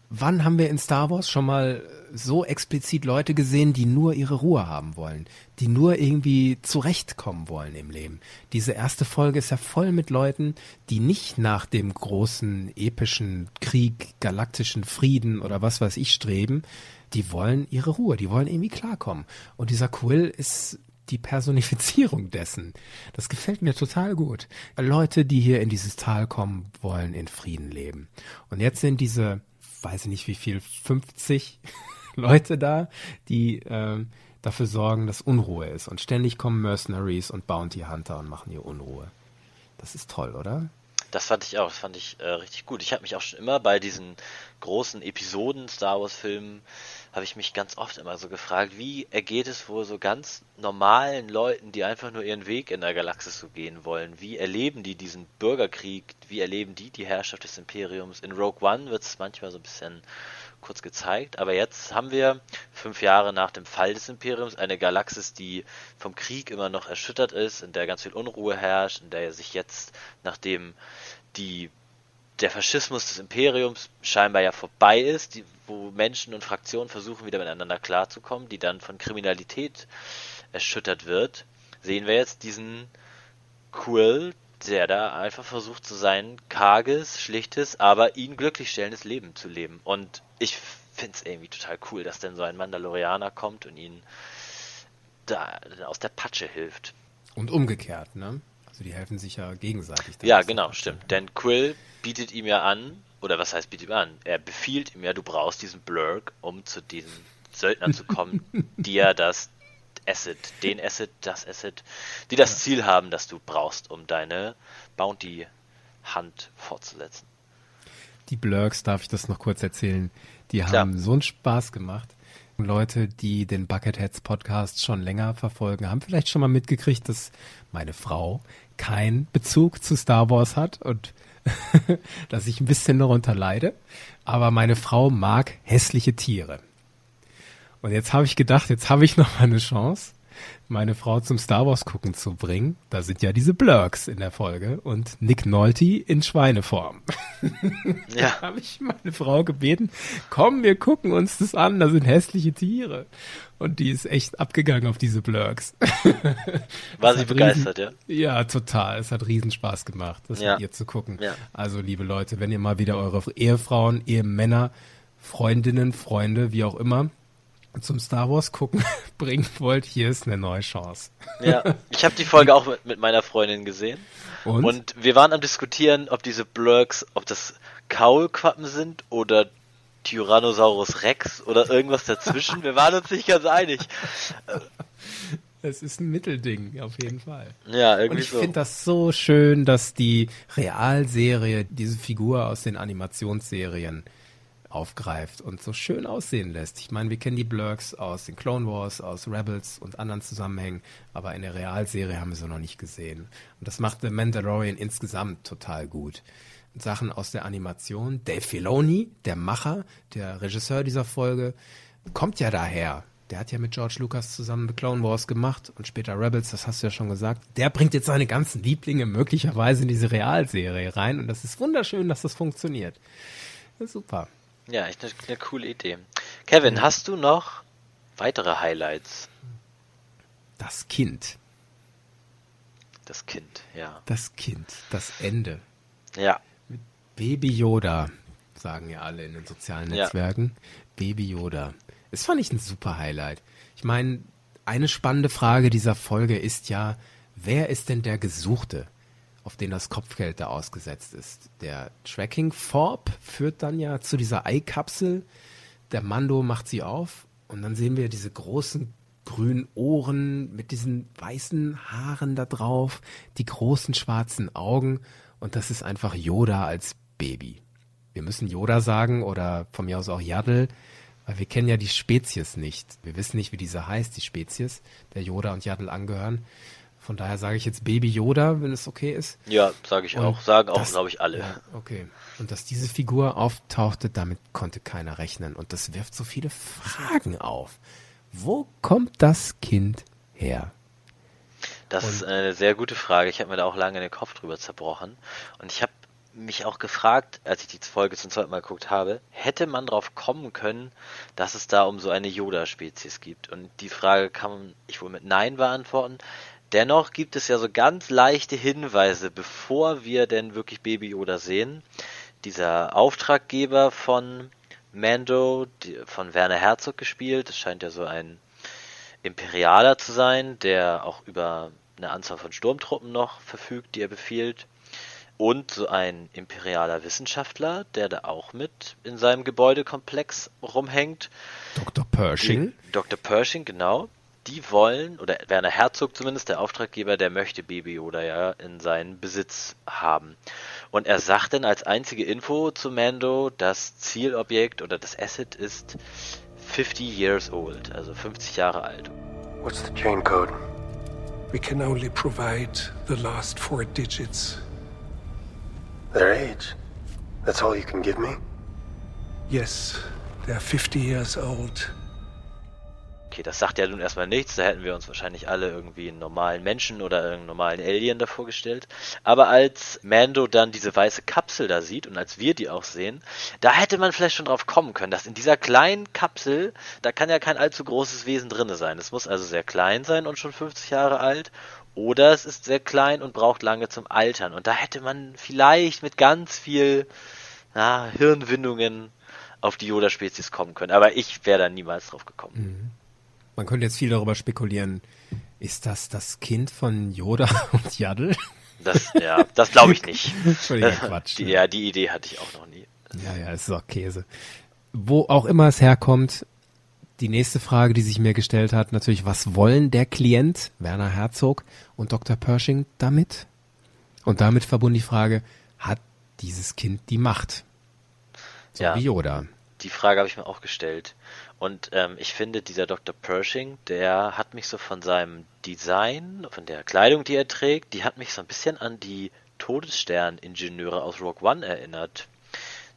Wann haben wir in Star Wars schon mal so explizit Leute gesehen, die nur ihre Ruhe haben wollen, die nur irgendwie zurechtkommen wollen im Leben? Diese erste Folge ist ja voll mit Leuten, die nicht nach dem großen epischen Krieg, galaktischen Frieden oder was weiß ich streben. Die wollen ihre Ruhe, die wollen irgendwie klarkommen. Und dieser Quill ist die Personifizierung dessen. Das gefällt mir total gut. Leute, die hier in dieses Tal kommen, wollen in Frieden leben. Und jetzt sind diese, weiß ich nicht wie viel, 50 Leute da, die ähm, dafür sorgen, dass Unruhe ist. Und ständig kommen Mercenaries und Bounty Hunter und machen hier Unruhe. Das ist toll, oder? Das fand ich auch, das fand ich äh, richtig gut. Ich habe mich auch schon immer bei diesen großen Episoden Star Wars Filmen habe ich mich ganz oft immer so gefragt, wie ergeht es wohl so ganz normalen Leuten, die einfach nur ihren Weg in der Galaxis so gehen wollen? Wie erleben die diesen Bürgerkrieg? Wie erleben die die Herrschaft des Imperiums? In Rogue One wird es manchmal so ein bisschen kurz gezeigt, aber jetzt haben wir fünf Jahre nach dem Fall des Imperiums eine Galaxis, die vom Krieg immer noch erschüttert ist, in der ganz viel Unruhe herrscht, in der sich jetzt, nachdem die der Faschismus des Imperiums scheinbar ja vorbei ist, die, wo Menschen und Fraktionen versuchen wieder miteinander klarzukommen, die dann von Kriminalität erschüttert wird, sehen wir jetzt diesen Quill, der da einfach versucht, so sein karges, schlichtes, aber ihn glücklich stellendes Leben zu leben. Und ich finde es irgendwie total cool, dass denn so ein Mandalorianer kommt und ihn da aus der Patsche hilft. Und umgekehrt, ne? Also die helfen sich ja gegenseitig. Ja, genau, stimmt. Denn Quill bietet ihm ja an, oder was heißt bietet ihm an? Er befiehlt ihm ja, du brauchst diesen Blurk, um zu diesen Söldnern zu kommen, die ja das Asset, den Asset, das Asset, die das Ziel haben, das du brauchst, um deine Bounty-Hand fortzusetzen. Die Blurks, darf ich das noch kurz erzählen, die haben so einen Spaß gemacht. Leute, die den Bucketheads Podcast schon länger verfolgen, haben vielleicht schon mal mitgekriegt, dass meine Frau keinen Bezug zu Star Wars hat und dass ich ein bisschen darunter leide. Aber meine Frau mag hässliche Tiere. Und jetzt habe ich gedacht, jetzt habe ich noch mal eine Chance, meine Frau zum Star Wars gucken zu bringen. Da sind ja diese Blurks in der Folge und Nick Nolte in Schweineform. Ja. habe ich meine Frau gebeten, komm, wir gucken uns das an, da sind hässliche Tiere. Und die ist echt abgegangen auf diese Blurks. War sie begeistert, ja? Ja, total. Es hat riesen Spaß gemacht, das Ja. mit ihr zu gucken. Ja. Also, liebe Leute, wenn ihr mal wieder eure Ehefrauen, Ehemänner, Freundinnen, Freunde, wie auch immer, zum Star Wars gucken bringen wollt, hier ist eine neue Chance. Ja. Ich habe die Folge auch mit, mit meiner Freundin gesehen. Und? Und wir waren am diskutieren, ob diese Blurks, ob das Kaulquappen sind oder Tyrannosaurus Rex oder irgendwas dazwischen. Wir waren uns nicht ganz einig. es ist ein Mittelding, auf jeden Fall. Ja, Und irgendwie ich so. finde das so schön, dass die Realserie diese Figur aus den Animationsserien aufgreift und so schön aussehen lässt. Ich meine, wir kennen die Blurks aus den Clone Wars, aus Rebels und anderen Zusammenhängen, aber in der Realserie haben wir sie noch nicht gesehen. Und das macht The Mandalorian insgesamt total gut. Sachen aus der Animation. Dave Filoni, der Macher, der Regisseur dieser Folge, kommt ja daher. Der hat ja mit George Lucas zusammen The Clone Wars gemacht und später Rebels, das hast du ja schon gesagt. Der bringt jetzt seine ganzen Lieblinge möglicherweise in diese Realserie rein und das ist wunderschön, dass das funktioniert. Super. Ja, echt eine, eine coole Idee. Kevin, hast du noch weitere Highlights? Das Kind, Das Kind, ja. das Kind, das Ende. Ja, Baby Yoda, sagen ja alle in den sozialen Ja. Netzwerken. Baby Yoda. Das fand ich ein super Highlight. Ich meine, eine spannende Frage dieser Folge ist ja, wer ist denn der Gesuchte, auf den das Kopfgeld da ausgesetzt ist? Der Tracking Forb führt dann ja zu dieser Eikapsel. Der Mando macht sie auf und dann sehen wir diese großen grünen Ohren mit diesen weißen Haaren da drauf, die großen schwarzen Augen und das ist einfach Yoda als Baby. Wir müssen Yoda sagen oder von mir aus auch Yaddle, weil wir kennen ja die Spezies nicht. Wir wissen nicht, wie diese heißt, die Spezies, der Yoda und Yaddle angehören. Von daher sage ich jetzt Baby Yoda, wenn es okay ist. ja, sage ich Und auch. Sagen auch, glaube ich, alle. Ja, okay. Und dass diese Figur auftauchte, damit konnte keiner rechnen. Und das wirft so viele Fragen auf. Wo kommt das Kind her? Das ist eine sehr gute Frage. Ich habe mir da auch lange den Kopf drüber zerbrochen. Und ich habe mich auch gefragt, als ich die Folge zum zweiten Mal geguckt habe, hätte man drauf kommen können, dass es da um so eine Yoda-Spezies gibt? Und die Frage kann ich wohl mit Nein beantworten. Dennoch gibt es ja so ganz leichte Hinweise, bevor wir denn wirklich Baby Yoda sehen. Dieser Auftraggeber von Mando, von Werner Herzog gespielt, das scheint ja so ein Imperialer zu sein, der auch über eine Anzahl von Sturmtruppen noch verfügt, die er befiehlt. Und so ein imperialer Wissenschaftler, der da auch mit in seinem Gebäudekomplex rumhängt. Dr. Pershing? Dr. Pershing, genau. Die wollen, oder Werner Herzog zumindest, der Auftraggeber, der möchte Baby Yoda ja in seinen Besitz haben. Und er sagt dann als einzige Info zu Mando, das Zielobjekt oder das Asset ist 50 years old, also 50 Jahre alt. What's the chain code? We can only provide the last four digits. Their age. That's all you can give me? Yes, they're 50 years old. Okay, das sagt ja nun erstmal nichts, da hätten wir uns wahrscheinlich alle irgendwie einen normalen Menschen oder einen normalen Alien davor gestellt. Aber als Mando dann diese weiße Kapsel da sieht und als wir die auch sehen, da hätte man vielleicht schon drauf kommen können, dass in dieser kleinen Kapsel, da kann ja kein allzu großes Wesen drinne sein. Es muss also sehr klein sein und schon 50 Jahre alt Oder es ist sehr klein und braucht lange zum Altern. Und da hätte man vielleicht mit ganz viel na, Hirnwindungen auf die Yoda-Spezies kommen können. Aber ich wäre da niemals drauf gekommen. Man könnte jetzt viel darüber spekulieren. Ist das das Kind von Yoda und Yaddle? Das, ja, das glaube ich nicht. Völliger Quatsch. Ne? ja, die Idee hatte ich auch noch nie. Ja, ja, es ist auch Käse. Wo auch immer es herkommt, die nächste Frage, die sich mir gestellt hat, natürlich, was wollen der Klient, Werner Herzog und Dr. Pershing damit? Und damit verbunden die Frage, hat dieses Kind die Macht? So Ja. wie Yoda. Die Frage habe ich mir auch gestellt. Und ähm, ich finde, dieser Dr. Pershing, der hat mich so von seinem Design, von der Kleidung, die er trägt, die hat mich so ein bisschen an die Todesstern-Ingenieure aus Rogue One erinnert.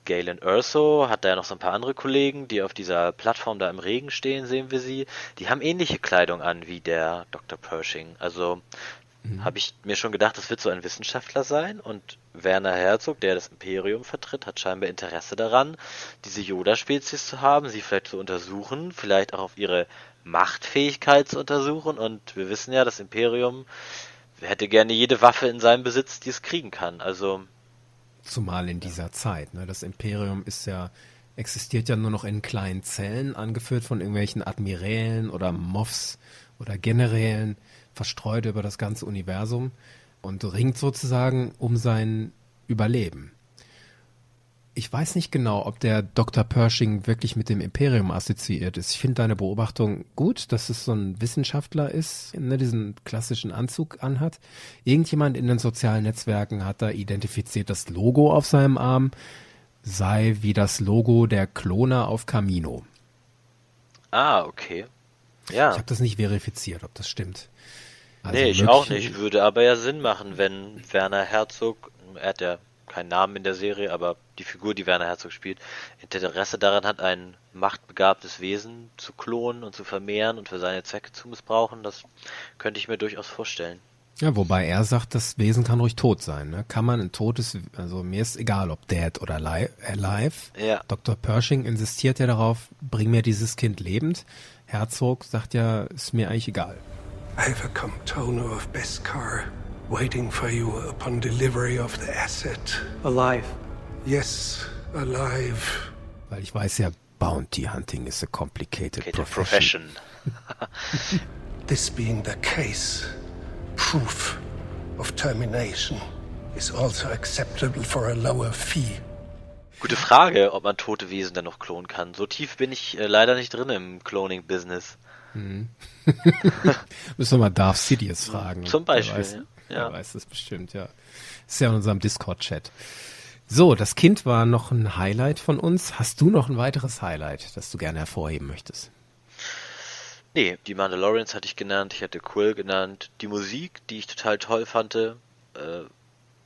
Galen Erso hat da ja noch so ein paar andere Kollegen, die auf dieser Plattform da im Regen stehen, sehen wir sie. Die haben ähnliche Kleidung an wie der Dr. Pershing. Also habe ich mir schon gedacht, das wird so ein Wissenschaftler sein und Werner Herzog, der das Imperium vertritt, hat scheinbar Interesse daran, diese Yoda-Spezies zu haben, sie vielleicht zu untersuchen, vielleicht auch auf ihre Machtfähigkeit zu untersuchen und wir wissen ja, das Imperium hätte gerne jede Waffe in seinem Besitz, die es kriegen kann. Also Zumal in dieser Zeit. Ne? Das Imperium ist ja, existiert ja nur noch in kleinen Zellen, angeführt von irgendwelchen Admirälen oder Moffs oder Generälen, verstreut über das ganze Universum und ringt sozusagen um sein Überleben. Ich weiß nicht genau, ob der Dr. Pershing wirklich mit dem Imperium assoziiert ist. Ich finde deine Beobachtung gut, dass es so ein Wissenschaftler ist, ne, diesen klassischen Anzug anhat. Irgendjemand in den sozialen Netzwerken hat da identifiziert, das Logo auf seinem Arm sei wie das Logo der Kloner auf Camino. Ah, okay. Ja. Ich habe das nicht verifiziert, ob das stimmt. Also nee, ich auch nicht. Würde aber ja Sinn machen, wenn Werner Herzog, er hat ja keinen Namen in der Serie, aber die Figur, die Werner Herzog spielt, Interesse daran hat, ein machtbegabtes Wesen zu klonen und zu vermehren und für seine Zwecke zu missbrauchen, das könnte ich mir durchaus vorstellen. Ja, wobei er sagt, das Wesen kann ruhig tot sein. Ne? Kann man ein totes, also mir ist egal, ob dead oder li alive. Ja. Dr. Pershing insistiert ja darauf, bring mir dieses Kind lebend. Herzog sagt ja, ist mir eigentlich egal. I have a Comptono of Beskar waiting for you upon delivery of the asset. Alive. Yes, alive. Weil ich weiß ja, Bounty Hunting is a complicated Okay, profession. Profession. This being the case, proof of termination is also acceptable for a lower fee. Gute Frage, ob man tote Wesen dann noch klonen kann. So tief bin ich äh, leider nicht drin im Cloning-Business. Müssen wir mal Darth Sidious fragen. Zum Beispiel, Der weiß, ja. Ja. weiß das bestimmt, ja. Ist ja in unserem Discord-Chat. So, das Kind war noch ein Highlight von uns. Hast du noch ein weiteres Highlight, das du gerne hervorheben möchtest? Nee, die Mandalorians hatte ich genannt, ich hatte Quill genannt. Die Musik, die ich total toll fand, äh,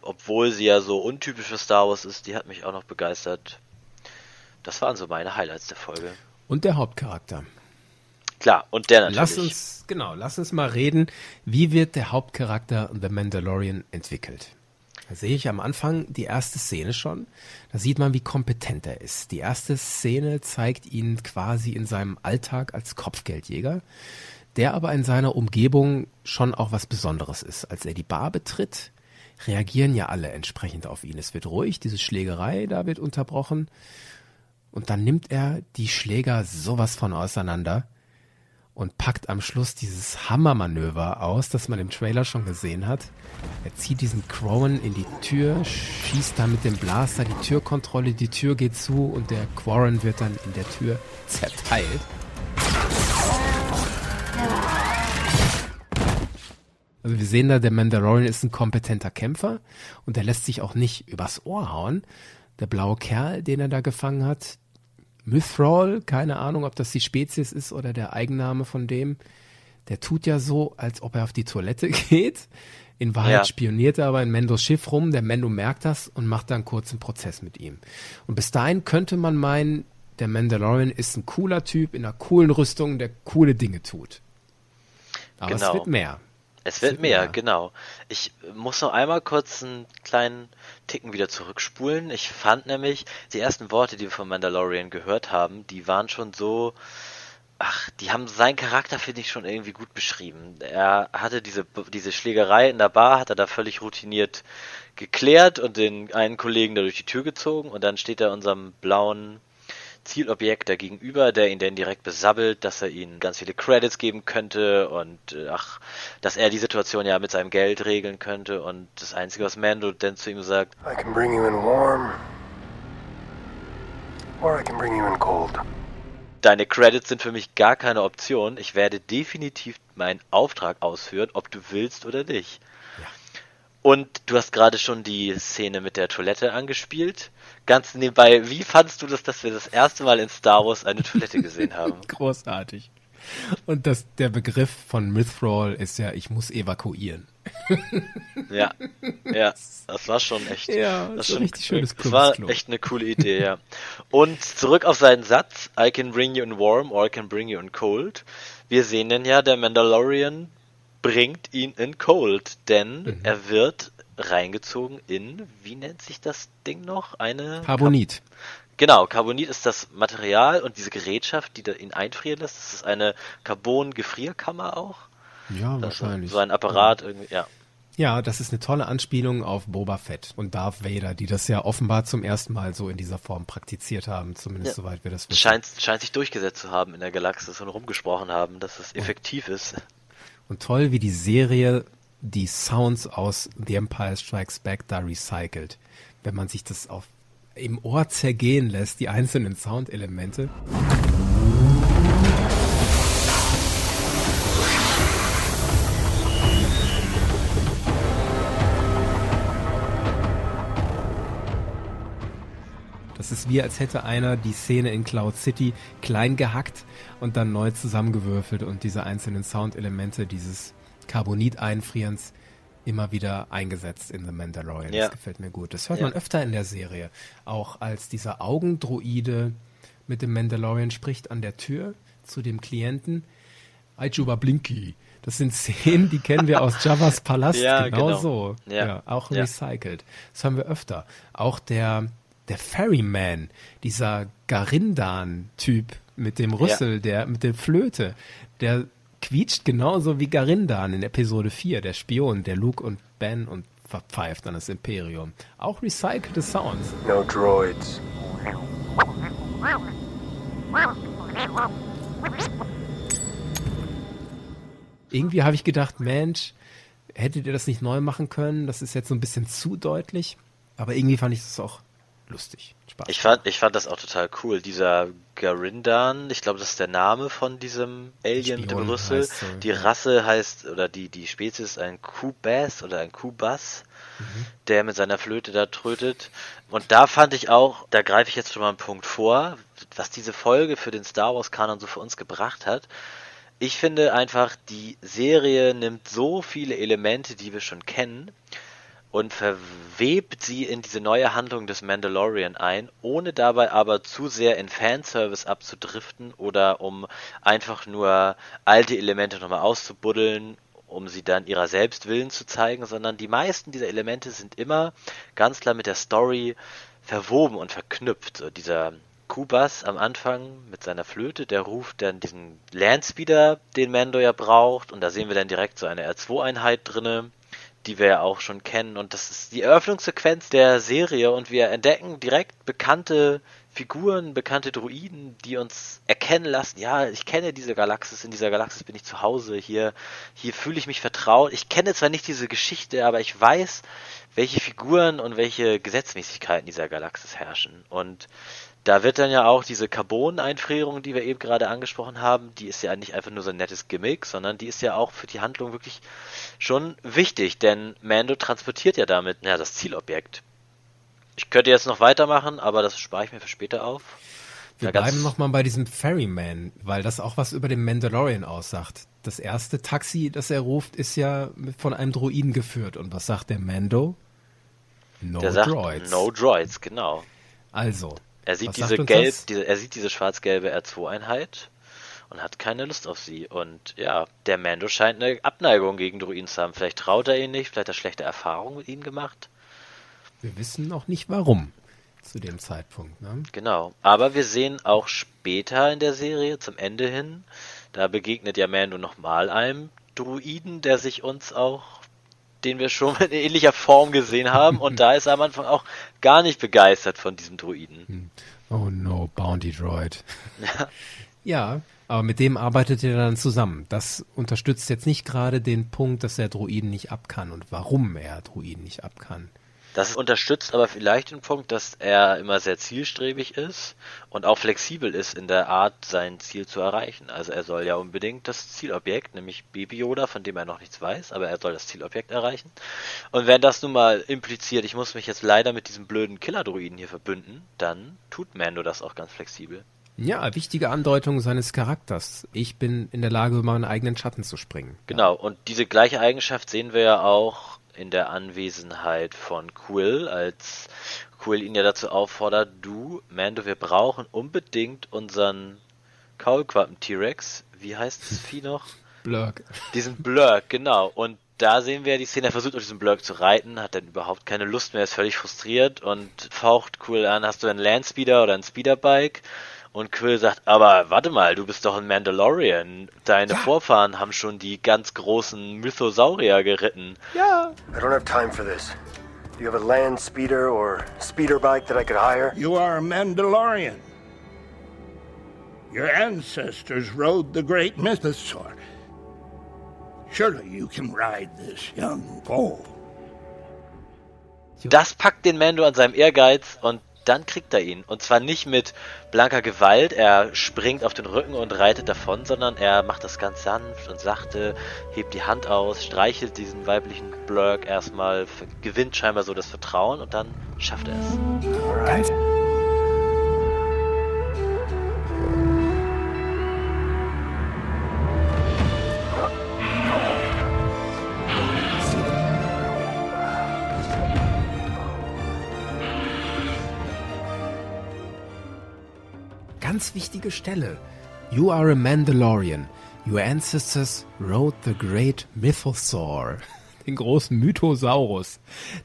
obwohl sie ja so untypisch für Star Wars ist, die hat mich auch noch begeistert. Das waren so meine Highlights der Folge. Und der Hauptcharakter. Klar, und der natürlich. Lass uns, genau, lass uns mal reden. Wie wird der Hauptcharakter The Mandalorian entwickelt? Da sehe ich am Anfang die erste Szene schon. Da sieht man, wie kompetent er ist. Die erste Szene zeigt ihn quasi in seinem Alltag als Kopfgeldjäger, der aber in seiner Umgebung schon auch was Besonderes ist. Als er die Bar betritt, reagieren ja alle entsprechend auf ihn. Es wird ruhig, diese Schlägerei da wird unterbrochen. Und dann nimmt er die Schläger sowas von auseinander und packt am Schluss dieses Hammermanöver aus, das man im Trailer schon gesehen hat. Er zieht diesen Crowan in die Tür, schießt da mit dem Blaster die Türkontrolle, die Tür geht zu und der Quarren wird dann in der Tür zerteilt. Also wir sehen da, der Mandalorian ist ein kompetenter Kämpfer und der lässt sich auch nicht übers Ohr hauen. Der blaue Kerl, den er da gefangen hat, Mithril, keine Ahnung, ob das die Spezies ist oder der Eigenname von dem, der tut ja so, als ob er auf die Toilette geht. In Wahrheit Ja. spioniert er aber in Mendos Schiff rum. Der Mendo merkt das und macht dann kurz einen Prozess mit ihm. Und bis dahin könnte man meinen, der Mandalorian ist ein cooler Typ in einer coolen Rüstung, der coole Dinge tut. Aber es Genau. wird mehr. Es wird mehr, mehr. genau. Ich muss noch einmal kurz einen kleinen Ticken wieder zurückspulen. Ich fand nämlich, die ersten Worte, die wir von Mandalorian gehört haben, die waren schon so, ach, die haben seinen Charakter, finde ich, schon irgendwie gut beschrieben. Er hatte diese, diese Schlägerei in der Bar, hat er da völlig routiniert geklärt und den einen Kollegen da durch die Tür gezogen und dann steht er unserem blauen Zielobjekt da gegenüber, der ihn dann direkt besabbelt, dass er ihnen ganz viele Credits geben könnte und äh, ach, dass er die Situation ja mit seinem Geld regeln könnte und das Einzige, was Mando dann zu ihm sagt, I can bring you in warm, or I can bring you in cold. deine Credits sind für mich gar keine Option. Ich werde definitiv meinen Auftrag ausführen, ob du willst oder nicht. Und du hast gerade schon die Szene mit der Toilette angespielt. Ganz nebenbei, wie fandst du das, dass wir das erste Mal in Star Wars eine Toilette gesehen haben? Großartig. Und das, der Begriff von Mithril ist ja, ich muss evakuieren. ja, ja, das war schon echt. Ja, das, schon, richtig schönes das war echt eine coole Idee, ja. Und zurück auf seinen Satz, I can bring you in warm or I can bring you in cold. Wir sehen denn ja, der Mandalorian bringt ihn in cold, denn Mhm. er wird reingezogen in, wie nennt sich das Ding noch? Eine Carbonit. Genau, Carbonit ist das Material und diese Gerätschaft, die da ihn einfrieren lässt. Das ist eine Carbon-Gefrierkammer auch. Ja, Das ist wahrscheinlich. So ein Apparat irgendwie, ja. Ja, das ist eine tolle Anspielung auf Boba Fett und Darth Vader, die das ja offenbar zum ersten Mal so in dieser Form praktiziert haben, zumindest Ja. soweit wir das wissen. Scheint, scheint sich durchgesetzt zu haben in der Galaxis und rumgesprochen haben, dass es effektiv ist. Und toll, wie die Serie die Sounds aus The Empire Strikes Back da recycelt. Wenn man sich das auf im Ohr zergehen lässt, die einzelnen Soundelemente. Das ist wie, als hätte einer die Szene in Cloud City klein gehackt und dann neu zusammengewürfelt und diese einzelnen Soundelemente dieses Carbonit-Einfrierens immer wieder eingesetzt in The Mandalorian. Ja. Das gefällt mir gut. Das hört Ja. man öfter in der Serie. Auch als dieser Augendroide mit dem Mandalorian spricht an der Tür zu dem Klienten. Aijuba Blinky. Das sind Szenen, die kennen wir aus Javas Palast. Ja, genau, genau. so. Ja. auch recycelt. Das haben wir öfter. Auch der, der Ferryman, dieser Garindan-Typ mit dem Rüssel, der mit der Flöte, der quietscht genauso wie Garindan in Episode 4, der Spion, der Luke und Ben und verpfeift an das Imperium. Auch recycelte Sounds. No droids. Irgendwie habe ich gedacht, Mensch, hättet ihr das nicht neu machen können? Das ist jetzt so ein bisschen zu deutlich. Aber irgendwie fand ich das auch lustig. Spaß. Ich fand, ich fand das auch total cool. Dieser Garindan, ich glaube, das ist der Name von diesem Alien mit dem Spion Rüssel. heißt so, die ja. Rasse heißt, oder die, die Spezies ist ein Kubas oder ein Kubas, Mhm. der mit seiner Flöte da trötet. Und da fand ich auch, da greife ich jetzt schon mal einen Punkt vor, was diese Folge für den Star Wars Kanon so für uns gebracht hat. Ich finde einfach, die Serie nimmt so viele Elemente, die wir schon kennen, und verwebt sie in diese neue Handlung des Mandalorian ein, ohne dabei aber zu sehr in Fanservice abzudriften oder um einfach nur alte Elemente nochmal auszubuddeln, um sie dann ihrer selbst willen zu zeigen, sondern die meisten dieser Elemente sind immer ganz klar mit der Story verwoben und verknüpft. So dieser Kubas am Anfang mit seiner Flöte, der ruft dann diesen Landspeeder, den Mando ja braucht, und da sehen wir dann direkt so eine R2-Einheit drinne, die wir ja auch schon kennen. Und das ist die Eröffnungssequenz der Serie und wir entdecken direkt bekannte Figuren, bekannte Druiden, die uns erkennen lassen, ja, ich kenne diese Galaxis, in dieser Galaxis bin ich zu Hause, hier, hier fühle ich mich vertraut. Ich kenne zwar nicht diese Geschichte, aber ich weiß, welche Figuren und welche Gesetzmäßigkeiten dieser Galaxis herrschen. Und da wird dann ja auch diese Carbon-Einfrierung, die wir eben gerade angesprochen haben, die ist ja nicht einfach nur so ein nettes Gimmick, sondern die ist ja auch für die Handlung wirklich schon wichtig, denn Mando transportiert ja damit ja, das Zielobjekt. Ich könnte jetzt noch weitermachen, aber das spare ich mir für später auf. Wir Ja, bleiben nochmal bei diesem Ferryman, weil das auch was über den Mandalorian aussagt. Das erste Taxi, das er ruft, ist ja von einem Druiden geführt. Und was sagt der Mando? No Der sagt Droids. No Droids, genau. Also, Er sieht Was diese gelb, diese, er sieht diese schwarz-gelbe R2-Einheit und hat keine Lust auf sie. Und ja, der Mando scheint eine Abneigung gegen Druiden zu haben. Vielleicht traut er ihnen nicht, vielleicht hat er schlechte Erfahrungen mit ihnen gemacht. Wir wissen noch nicht warum. zu dem Zeitpunkt. Ne? Genau. Aber wir sehen auch später in der Serie, zum Ende hin, da begegnet ja Mando nochmal einem Druiden, der sich uns auch, den wir schon in ähnlicher Form gesehen haben. und da ist er am Anfang auch gar nicht begeistert von diesem Druiden. Hm. Oh no, Bounty Droid. Ja. ja, aber mit dem arbeitet ihr dann zusammen. Das unterstützt jetzt nicht gerade den Punkt, dass er Druiden nicht ab kann und warum er Druiden nicht ab kann. Das unterstützt aber vielleicht den Punkt, dass er immer sehr zielstrebig ist und auch flexibel ist in der Art, sein Ziel zu erreichen. Also er soll ja unbedingt das Zielobjekt, nämlich Baby Yoda, von dem er noch nichts weiß, aber er soll das Zielobjekt erreichen. Und wenn das nun mal impliziert, ich muss mich jetzt leider mit diesem blöden Killer-Druiden hier verbünden, dann tut Mando das auch ganz flexibel. Ja, wichtige Andeutung seines Charakters. Ich bin in der Lage, über meinen eigenen Schatten zu springen. Genau, und diese gleiche Eigenschaft sehen wir ja auch in der Anwesenheit von Quill, als Quill ihn ja dazu auffordert, du, Mando, wir brauchen unbedingt unseren Kaulquappen T-Rex. Wie heißt das Vieh noch? Blurk. Diesen Blurk, genau. Und da sehen wir die Szene, er versucht auf diesen Blurk zu reiten, hat dann überhaupt keine Lust mehr, ist völlig frustriert und faucht Quill an, hast du einen Landspeeder oder ein Speederbike? Und Quill sagt, aber warte mal, du bist doch ein Mandalorian. Deine ja. Vorfahren haben schon die ganz großen Mythosaurier geritten. Ja. I don't have time for this. Do you have a land speeder or speeder bike that I could hire? You are a Mandalorian. Your ancestors rode the great mythosaur. Surely you can ride this young foal. Das packt den Mando an seinem Ehrgeiz und dann kriegt er ihn. Und zwar nicht mit blanker Gewalt, er springt auf den Rücken und reitet davon, sondern er macht das ganz sanft und sachte, hebt die Hand aus, streichelt diesen weiblichen Blurk erstmal, gewinnt scheinbar so das Vertrauen und dann schafft er es. Alright. Ganz wichtige Stelle. You are a Mandalorian. Your ancestors rode the great Mythosaur. Den großen Mythosaurus.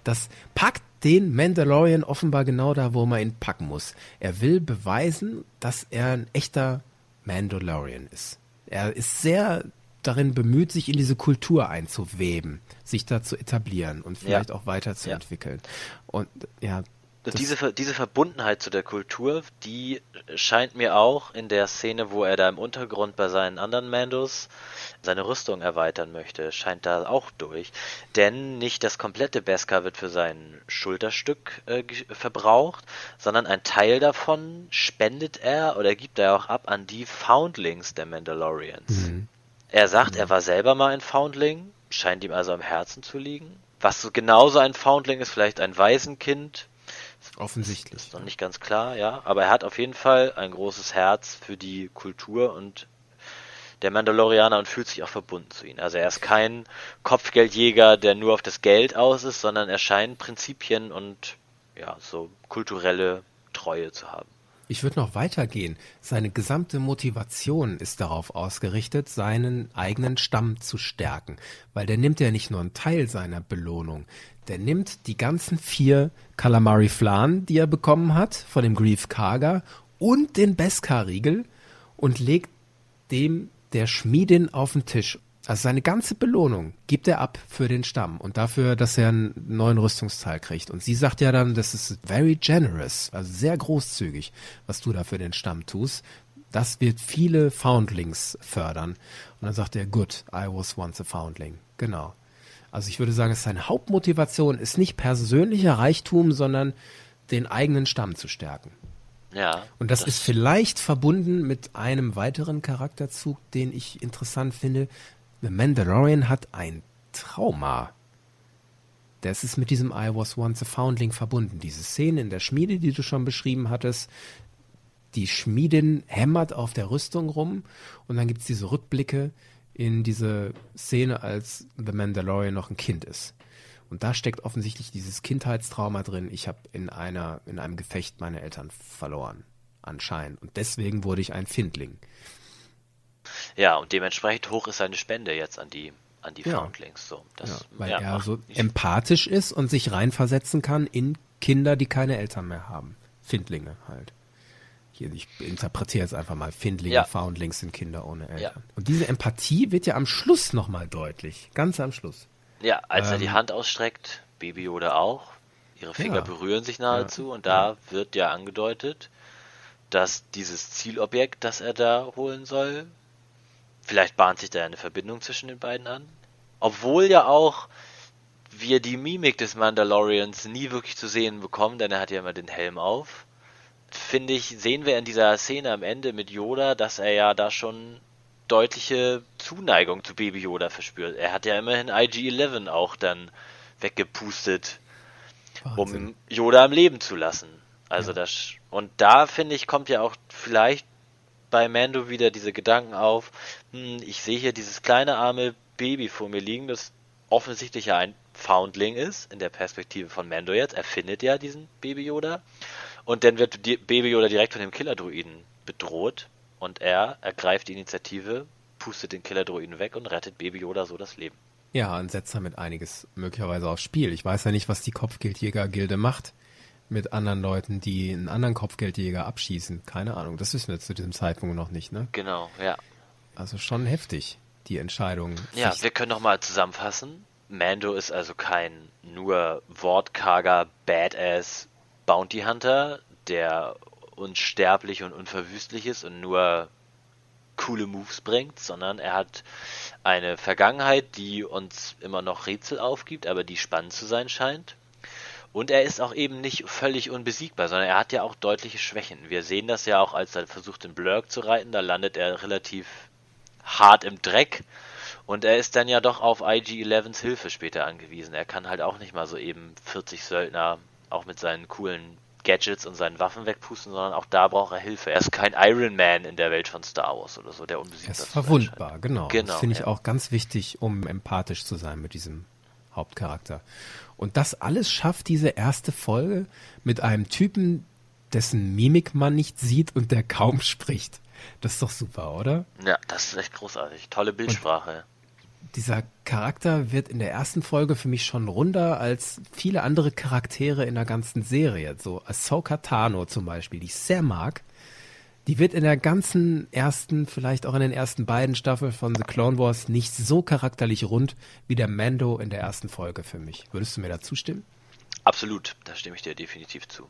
Das packt den Mandalorian offenbar genau da, wo man ihn packen muss. Er will beweisen, dass er ein echter Mandalorian ist. Er ist sehr darin bemüht, sich in diese Kultur einzuweben, sich da zu etablieren und vielleicht ja. auch weiterzuentwickeln. Ja. Und ja, diese, diese Verbundenheit zu der Kultur, die scheint mir auch in der Szene, wo er da im Untergrund bei seinen anderen Mandos seine Rüstung erweitern möchte, scheint da auch durch. Denn nicht das komplette Beskar wird für sein Schulterstück äh, verbraucht, sondern ein Teil davon spendet er oder gibt er auch ab an die Foundlings der Mandalorians. Mhm. Er sagt, mhm. er war selber mal ein Foundling, scheint ihm also am Herzen zu liegen. Was so genauso ein Foundling ist, vielleicht ein Waisenkind, Offensichtlich. Ist noch nicht ganz klar, ja. Aber er hat auf jeden Fall ein großes Herz für die Kultur und der Mandalorianer und fühlt sich auch verbunden zu ihnen. Also er ist kein Kopfgeldjäger, der nur auf das Geld aus ist, sondern er scheint Prinzipien und ja, so kulturelle Treue zu haben. Ich würde noch weitergehen. Seine gesamte Motivation ist darauf ausgerichtet, seinen eigenen Stamm zu stärken, weil der nimmt ja nicht nur einen Teil seiner Belohnung, der nimmt die ganzen vier Calamari Flan, die er bekommen hat, von dem Grief Karga und den Beskar-Riegel und legt dem der Schmiedin auf den Tisch. Also seine ganze Belohnung gibt er ab für den Stamm und dafür, dass er einen neuen Rüstungsteil kriegt. Und sie sagt ja dann, das ist very generous, also sehr großzügig, was du da für den Stamm tust. Das wird viele Foundlings fördern. Und dann sagt er, good, I was once a Foundling. Genau. Also ich würde sagen, seine Hauptmotivation ist nicht persönlicher Reichtum, sondern den eigenen Stamm zu stärken. Ja. Und das, das, ist vielleicht verbunden mit einem weiteren Charakterzug, den ich interessant finde. The Mandalorian hat ein Trauma. Das ist mit diesem I was once a foundling verbunden. Diese Szene in der Schmiede, die du schon beschrieben hattest, die Schmiedin hämmert auf der Rüstung rum und dann gibt es diese Rückblicke, in diese Szene, als The Mandalorian noch ein Kind ist. Und da steckt offensichtlich dieses Kindheitstrauma drin. Ich habe in einer, in einem Gefecht meine Eltern verloren. Anscheinend. Und deswegen wurde ich ein Findling. Ja, und dementsprechend hoch ist seine Spende jetzt an die, an die ja. Foundlings. So, das, ja, weil ja, er so empathisch ist und sich reinversetzen kann in Kinder, die keine Eltern mehr haben. Findlinge halt. Hier, ich interpretiere jetzt einfach mal, Findlinge, Ja. Foundlings sind Kinder ohne Eltern. Und diese Empathie wird ja am Schluss nochmal deutlich, ganz am Schluss. Ja, als er Ähm. die Hand ausstreckt, Baby Yoda auch, ihre Finger berühren sich nahezu und da wird ja angedeutet, dass dieses Zielobjekt, das er da holen soll, vielleicht bahnt sich da eine Verbindung zwischen den beiden an. Obwohl ja auch wir die Mimik des Mandalorians nie wirklich zu sehen bekommen, denn er hat ja immer den Helm auf. Finde ich, sehen wir in dieser Szene am Ende mit Yoda, dass er ja da schon deutliche Zuneigung zu Baby Yoda verspürt. Er hat ja immerhin IG-11 auch dann weggepustet, Wahnsinn. um Yoda am Leben zu lassen. Also das und da finde ich kommt ja auch vielleicht bei Mando wieder diese Gedanken auf. Hm, ich sehe hier dieses kleine arme Baby vor mir liegen, das offensichtlich ja ein Foundling ist in der Perspektive von Mando jetzt. Er findet ja diesen Baby Yoda und dann wird Baby Yoda direkt von dem Killer-Druiden bedroht und er ergreift die Initiative, pustet den Killer-Druiden weg und rettet Baby Yoda so das Leben. Ja, und setzt damit einiges möglicherweise aufs Spiel. Ich weiß ja nicht, was die Kopfgeldjäger-Gilde macht mit anderen Leuten, die einen anderen Kopfgeldjäger abschießen. Keine Ahnung, das wissen wir zu diesem Zeitpunkt noch nicht, ne? Genau, ja. Also schon heftig, die Entscheidung. Ja, wir können nochmal zusammenfassen. Mando ist also kein nur wortkarger Badass Bounty Hunter, der unsterblich und unverwüstlich ist und nur coole Moves bringt, sondern er hat eine Vergangenheit, die uns immer noch Rätsel aufgibt, aber die spannend zu sein scheint. Und er ist auch eben nicht völlig unbesiegbar, sondern er hat ja auch deutliche Schwächen. Wir sehen das ja auch, als er versucht, den Blurk zu reiten, da landet er relativ hart im Dreck. Und er ist dann ja doch auf IG-11s Hilfe später angewiesen. Er kann halt auch nicht mal so eben 40 Söldner auch mit seinen coolen Gadgets und seinen Waffen wegpusten, sondern auch da braucht er Hilfe. Er ist kein Iron Man in der Welt von Star Wars oder so, der Er unbesiegbar ist zu sein verwundbar, genau. Genau, das finde ich ja. auch ganz wichtig, um empathisch zu sein mit diesem Hauptcharakter. Und das alles schafft diese erste Folge mit einem Typen, dessen Mimik man nicht sieht und der kaum spricht. Das ist doch super, oder? Ja, das ist echt großartig. Tolle Bildsprache. Dieser Charakter wird in der ersten Folge für mich schon runder als viele andere Charaktere in der ganzen Serie. So Ahsoka Tano zum Beispiel, die ich sehr mag. Die wird in der ganzen ersten, vielleicht auch in den ersten beiden Staffeln von The Clone Wars nicht so charakterlich rund wie der Mando in der ersten Folge für mich. Würdest du mir da zustimmen? Absolut, da stimme ich dir definitiv zu.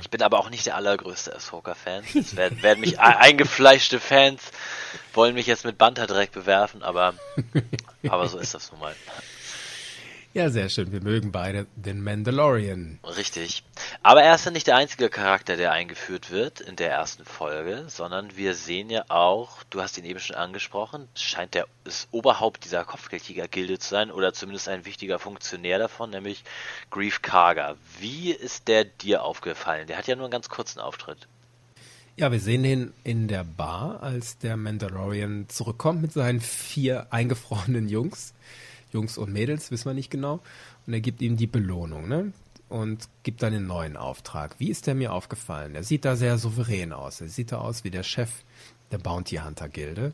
Ich bin aber auch nicht der allergrößte Ahsoka-Fan. Es werden, werden mich eingefleischte Fans wollen mich jetzt mit Banterdreck bewerfen, aber, aber so ist das nun mal. Ja, sehr schön. Wir mögen beide den Mandalorian. Richtig. Aber er ist ja nicht der einzige Charakter, der eingeführt wird in der ersten Folge, sondern wir sehen ja auch, du hast ihn eben schon angesprochen, scheint der das Oberhaupt dieser Kopfgeldjäger-Gilde zu sein oder zumindest ein wichtiger Funktionär davon, nämlich Grief Karga. Wie ist der dir aufgefallen? Der hat ja nur einen ganz kurzen Auftritt. Ja, wir sehen ihn in der Bar, als der Mandalorian zurückkommt mit seinen vier eingefrorenen Jungs. Jungs und Mädels, wissen wir nicht genau. Und er gibt ihm die Belohnung, ne? Und gibt dann einen neuen Auftrag. Wie ist der mir aufgefallen? Er sieht da sehr souverän aus. Er sieht da aus wie der Chef der Bounty Hunter Gilde.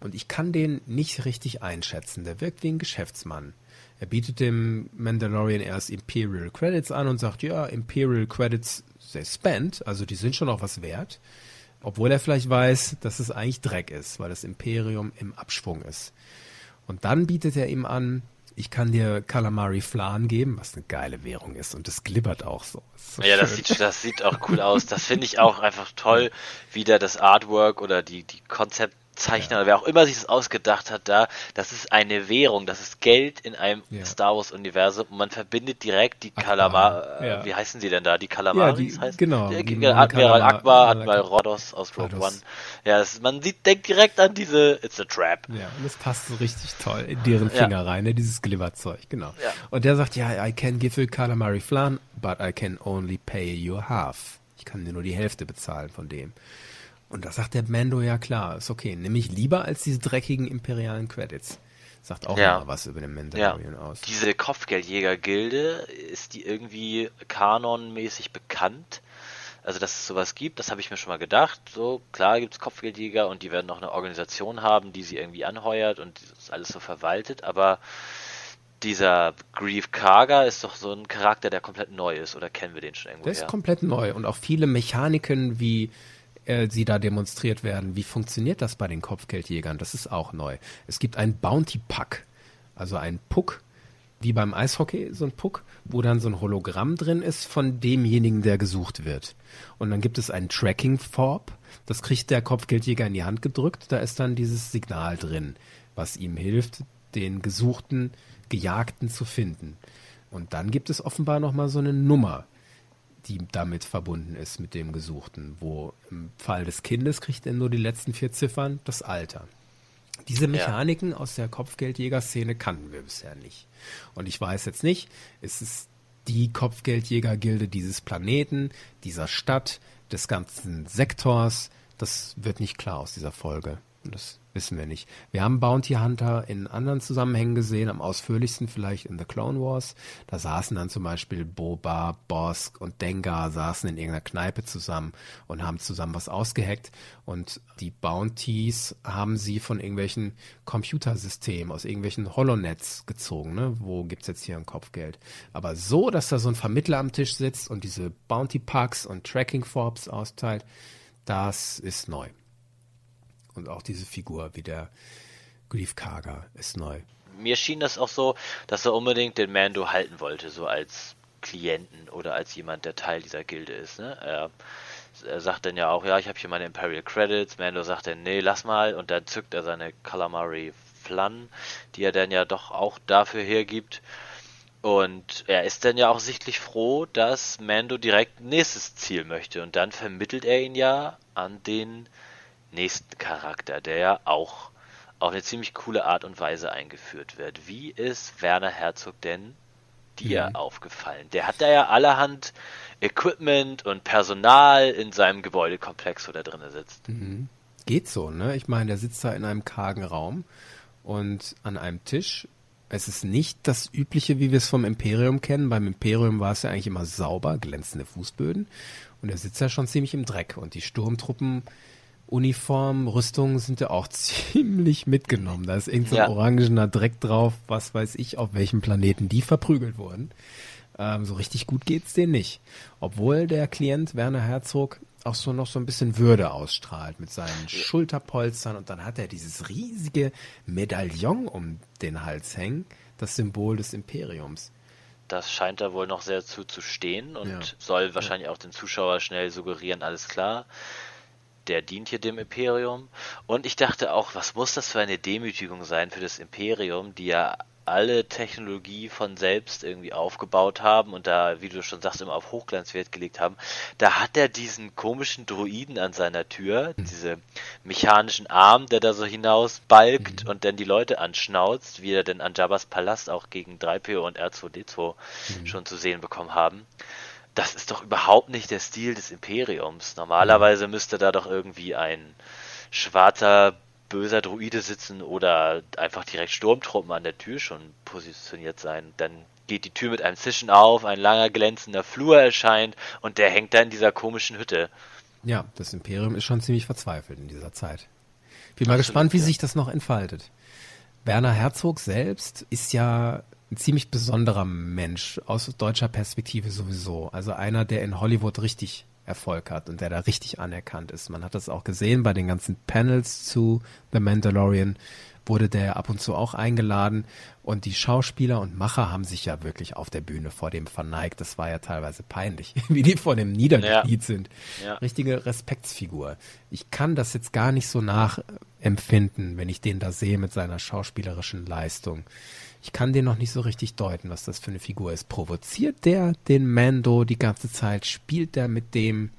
Und ich kann den nicht richtig einschätzen. Der wirkt wie ein Geschäftsmann. Er bietet dem Mandalorian erst Imperial Credits an und sagt, ja, Imperial Credits, they spent, also die sind schon auch was wert. Obwohl er vielleicht weiß, dass es eigentlich Dreck ist, weil das Imperium im Abschwung ist. Und dann bietet er ihm an, ich kann dir Calamari Flan geben, was eine geile Währung ist. Und das glibbert auch so. So Ja, das sieht, das sieht auch cool aus. Das finde ich auch einfach toll, wie da das Artwork oder die, die Konzeptzeichner oder wer auch immer sich das ausgedacht hat, da, das ist eine Währung, das ist Geld in einem Ja. Star Wars Universum und man verbindet direkt die Kalamar, äh, ja. wie heißen sie denn da? Die Kalamaris Ja, heißt genau, Die, die Admiral Kalamar- Akbar, Admiral. Rodos aus Rogue. One. Ja, das, man sieht, denkt direkt an diese It's a Trap. Ja, und es passt so richtig toll in deren Ja. Finger rein, ne, dieses Glibberzeug, genau. Ja. Und der sagt, ja, I can give you Calamari Flan, but I can only pay you half. Ich kann dir nur die Hälfte bezahlen von dem. Und da sagt der Mando, ja klar, ist okay, nehme ich lieber als diese dreckigen imperialen Credits. Sagt auch Ja. mal was über den Ja, Mandalorian aus. diese Kopfgeldjäger-Gilde, ist die irgendwie kanonmäßig bekannt? Also, dass es sowas gibt, das habe ich mir schon mal gedacht. So, klar gibt es Kopfgeldjäger und die werden auch eine Organisation haben, die sie irgendwie anheuert und das alles so verwaltet, aber dieser Grief Karga ist doch so ein Charakter, der komplett neu ist, oder kennen wir den schon irgendwo? Der ist komplett neu und auch viele Mechaniken, wie äh, sie da demonstriert werden. Wie funktioniert das bei den Kopfgeldjägern? Das ist auch neu. Es gibt ein Bounty Pack, also ein Puck, wie beim Eishockey, so ein Puck, wo dann so ein Hologramm drin ist von demjenigen, der gesucht wird. Und dann gibt es ein Tracking Forb, das kriegt der Kopfgeldjäger in die Hand gedrückt, da ist dann dieses Signal drin, was ihm hilft, den gesuchten Gejagten zu finden. Und dann gibt es offenbar nochmal so eine Nummer, die damit verbunden ist mit dem Gesuchten, wo im Fall des Kindes kriegt er nur die letzten vier Ziffern, das Alter. Diese Mechaniken ja. aus der Kopfgeldjäger-Szene kannten wir bisher nicht. Und ich weiß jetzt nicht, ist es die Kopfgeldjäger-Gilde dieses Planeten, dieser Stadt, des ganzen Sektors? Das wird nicht klar aus dieser Folge. Und das Wissen wir nicht. Wir haben Bounty Hunter in anderen Zusammenhängen gesehen, am ausführlichsten vielleicht in The Clone Wars. Da saßen dann zum Beispiel Boba, Bosk und Dengar saßen in irgendeiner Kneipe zusammen und haben zusammen was ausgeheckt. Und die Bounties haben sie von irgendwelchen Computersystemen, aus irgendwelchen Holonets gezogen. Ne? Wo gibt's jetzt hier ein Kopfgeld? Aber so, dass da so ein Vermittler am Tisch sitzt und diese Bounty Packs und Tracking Forbes austeilt, das ist neu. Und auch diese Figur wie der Grief Karga ist neu. Mir schien das auch so, dass er unbedingt den Mando halten wollte, so als Klienten oder als jemand, der Teil dieser Gilde ist. Ne? Er, er sagt dann ja auch, ja, ich habe hier meine Imperial Credits. Mando sagt dann, nee, lass mal. Und dann zückt er seine Calamari Flan, die er dann ja doch auch dafür hergibt. Und er ist dann ja auch sichtlich froh, dass Mando direkt nächstes Ziel möchte. Und dann vermittelt er ihn ja an den nächsten Charakter, der ja auch auf eine ziemlich coole Art und Weise eingeführt wird. Wie ist Werner Herzog denn dir mhm. aufgefallen? Der hat da ja allerhand Equipment und Personal in seinem Gebäudekomplex, wo der drin sitzt. Mhm. Geht so, ne? Ich meine, der sitzt da in einem kargen Raum und an einem Tisch. Es ist nicht das Übliche, wie wir es vom Imperium kennen. Beim Imperium war es ja eigentlich immer sauber, glänzende Fußböden. Und er sitzt ja schon ziemlich im Dreck. Und die Sturmtruppen Uniformen, Rüstungen sind ja auch ziemlich mitgenommen. Da ist irgendein so ja. orangener Dreck drauf, was weiß ich, auf welchem Planeten die verprügelt wurden. Ähm, so richtig gut geht's denen nicht. Obwohl der Klient Werner Herzog auch so noch so ein bisschen Würde ausstrahlt mit seinen Schulterpolstern und dann hat er dieses riesige Medaillon um den Hals hängen, das Symbol des Imperiums. Das scheint da wohl noch sehr zu, zu stehen und ja. soll wahrscheinlich ja. auch den Zuschauer schnell suggerieren, alles klar der dient hier dem Imperium. Und ich dachte auch, was muss das für eine Demütigung sein für das Imperium, die ja alle Technologie von selbst irgendwie aufgebaut haben und da, wie du schon sagst, immer auf Hochglanzwert gelegt haben. Da hat er diesen komischen Druiden an seiner Tür, mhm. diese mechanischen Arm, der da so hinaus balgt mhm. und dann die Leute anschnauzt, wie er denn an Jabba's Palast auch gegen 3PO und R2D2 mhm. schon zu sehen bekommen haben das ist doch überhaupt nicht der Stil des Imperiums. Normalerweise müsste da doch irgendwie ein schwarzer, böser Druide sitzen oder einfach direkt Sturmtruppen an der Tür schon positioniert sein. Dann geht die Tür mit einem Zischen auf, ein langer glänzender Flur erscheint und der hängt da in dieser komischen Hütte. Ja, das Imperium ist schon ziemlich verzweifelt in dieser Zeit. Bin mal Absolut, gespannt, wie ja. sich das noch entfaltet. Werner Herzog selbst ist ja ein ziemlich besonderer Mensch aus deutscher Perspektive sowieso. Also einer, der in Hollywood richtig Erfolg hat und der da richtig anerkannt ist. Man hat das auch gesehen bei den ganzen Panels zu The Mandalorian wurde der ab und zu auch eingeladen und die Schauspieler und Macher haben sich ja wirklich auf der Bühne vor dem verneigt. Das war ja teilweise peinlich, wie die vor dem niedergekniet ja. sind. Ja. Richtige Respektsfigur. Ich kann das jetzt gar nicht so nachempfinden, wenn ich den da sehe mit seiner schauspielerischen Leistung. Ich kann den noch nicht so richtig deuten, was das für eine Figur ist. Provoziert der den Mando die ganze Zeit? Spielt der mit dem?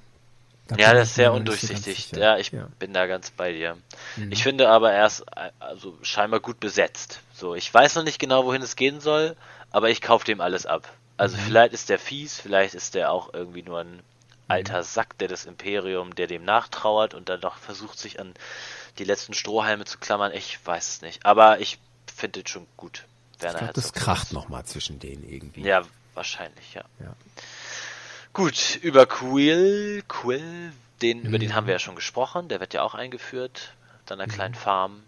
Da ja, das ist sehr undurchsichtig. So ja, ich ja. bin da ganz bei dir. Mhm. Ich finde aber er ist also scheinbar gut besetzt. So, ich weiß noch nicht genau, wohin es gehen soll, aber ich kaufe dem alles ab. Also mhm. vielleicht ist der fies, vielleicht ist der auch irgendwie nur ein alter mhm. Sack, der das Imperium, der dem nachtrauert und dann noch versucht, sich an die letzten Strohhalme zu klammern. Ich weiß es nicht. Aber ich finde es schon gut. Werner ich glaube, das kracht nochmal zwischen denen irgendwie. Ja, wahrscheinlich, ja. ja. Gut, über Quill, Quill, den, mhm. über den mhm. haben wir ja schon gesprochen, der wird ja auch eingeführt, dann einer mhm. kleinen Farm.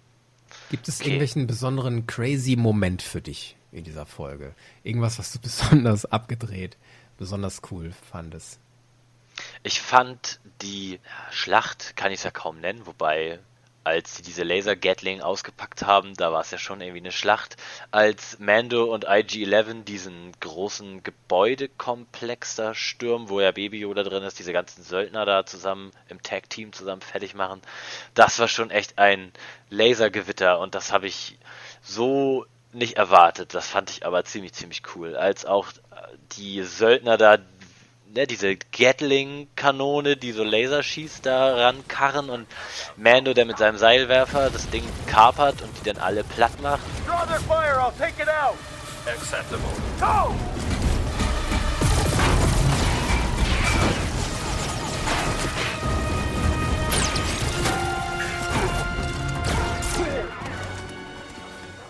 Gibt es okay. irgendwelchen besonderen crazy Moment für dich in dieser Folge? Irgendwas, was du besonders abgedreht, besonders cool fandest? Ich fand die Schlacht, kann ich es ja kaum nennen, wobei als sie diese Laser-Gatling ausgepackt haben, da war es ja schon irgendwie eine Schlacht. Als Mando und IG-11 diesen großen Gebäudekomplex da stürmen, wo ja Baby Yoda drin ist, diese ganzen Söldner da zusammen im Tag-Team zusammen fertig machen, das war schon echt ein Lasergewitter und das habe ich so nicht erwartet. Das fand ich aber ziemlich, ziemlich cool. Als auch die Söldner da ne, diese Gatling-Kanone, die so Laser schießt, da rankarren und Mando, der mit seinem Seilwerfer das Ding kapert und die dann alle platt macht. Draw their fire, I'll take it out! Acceptable. Go!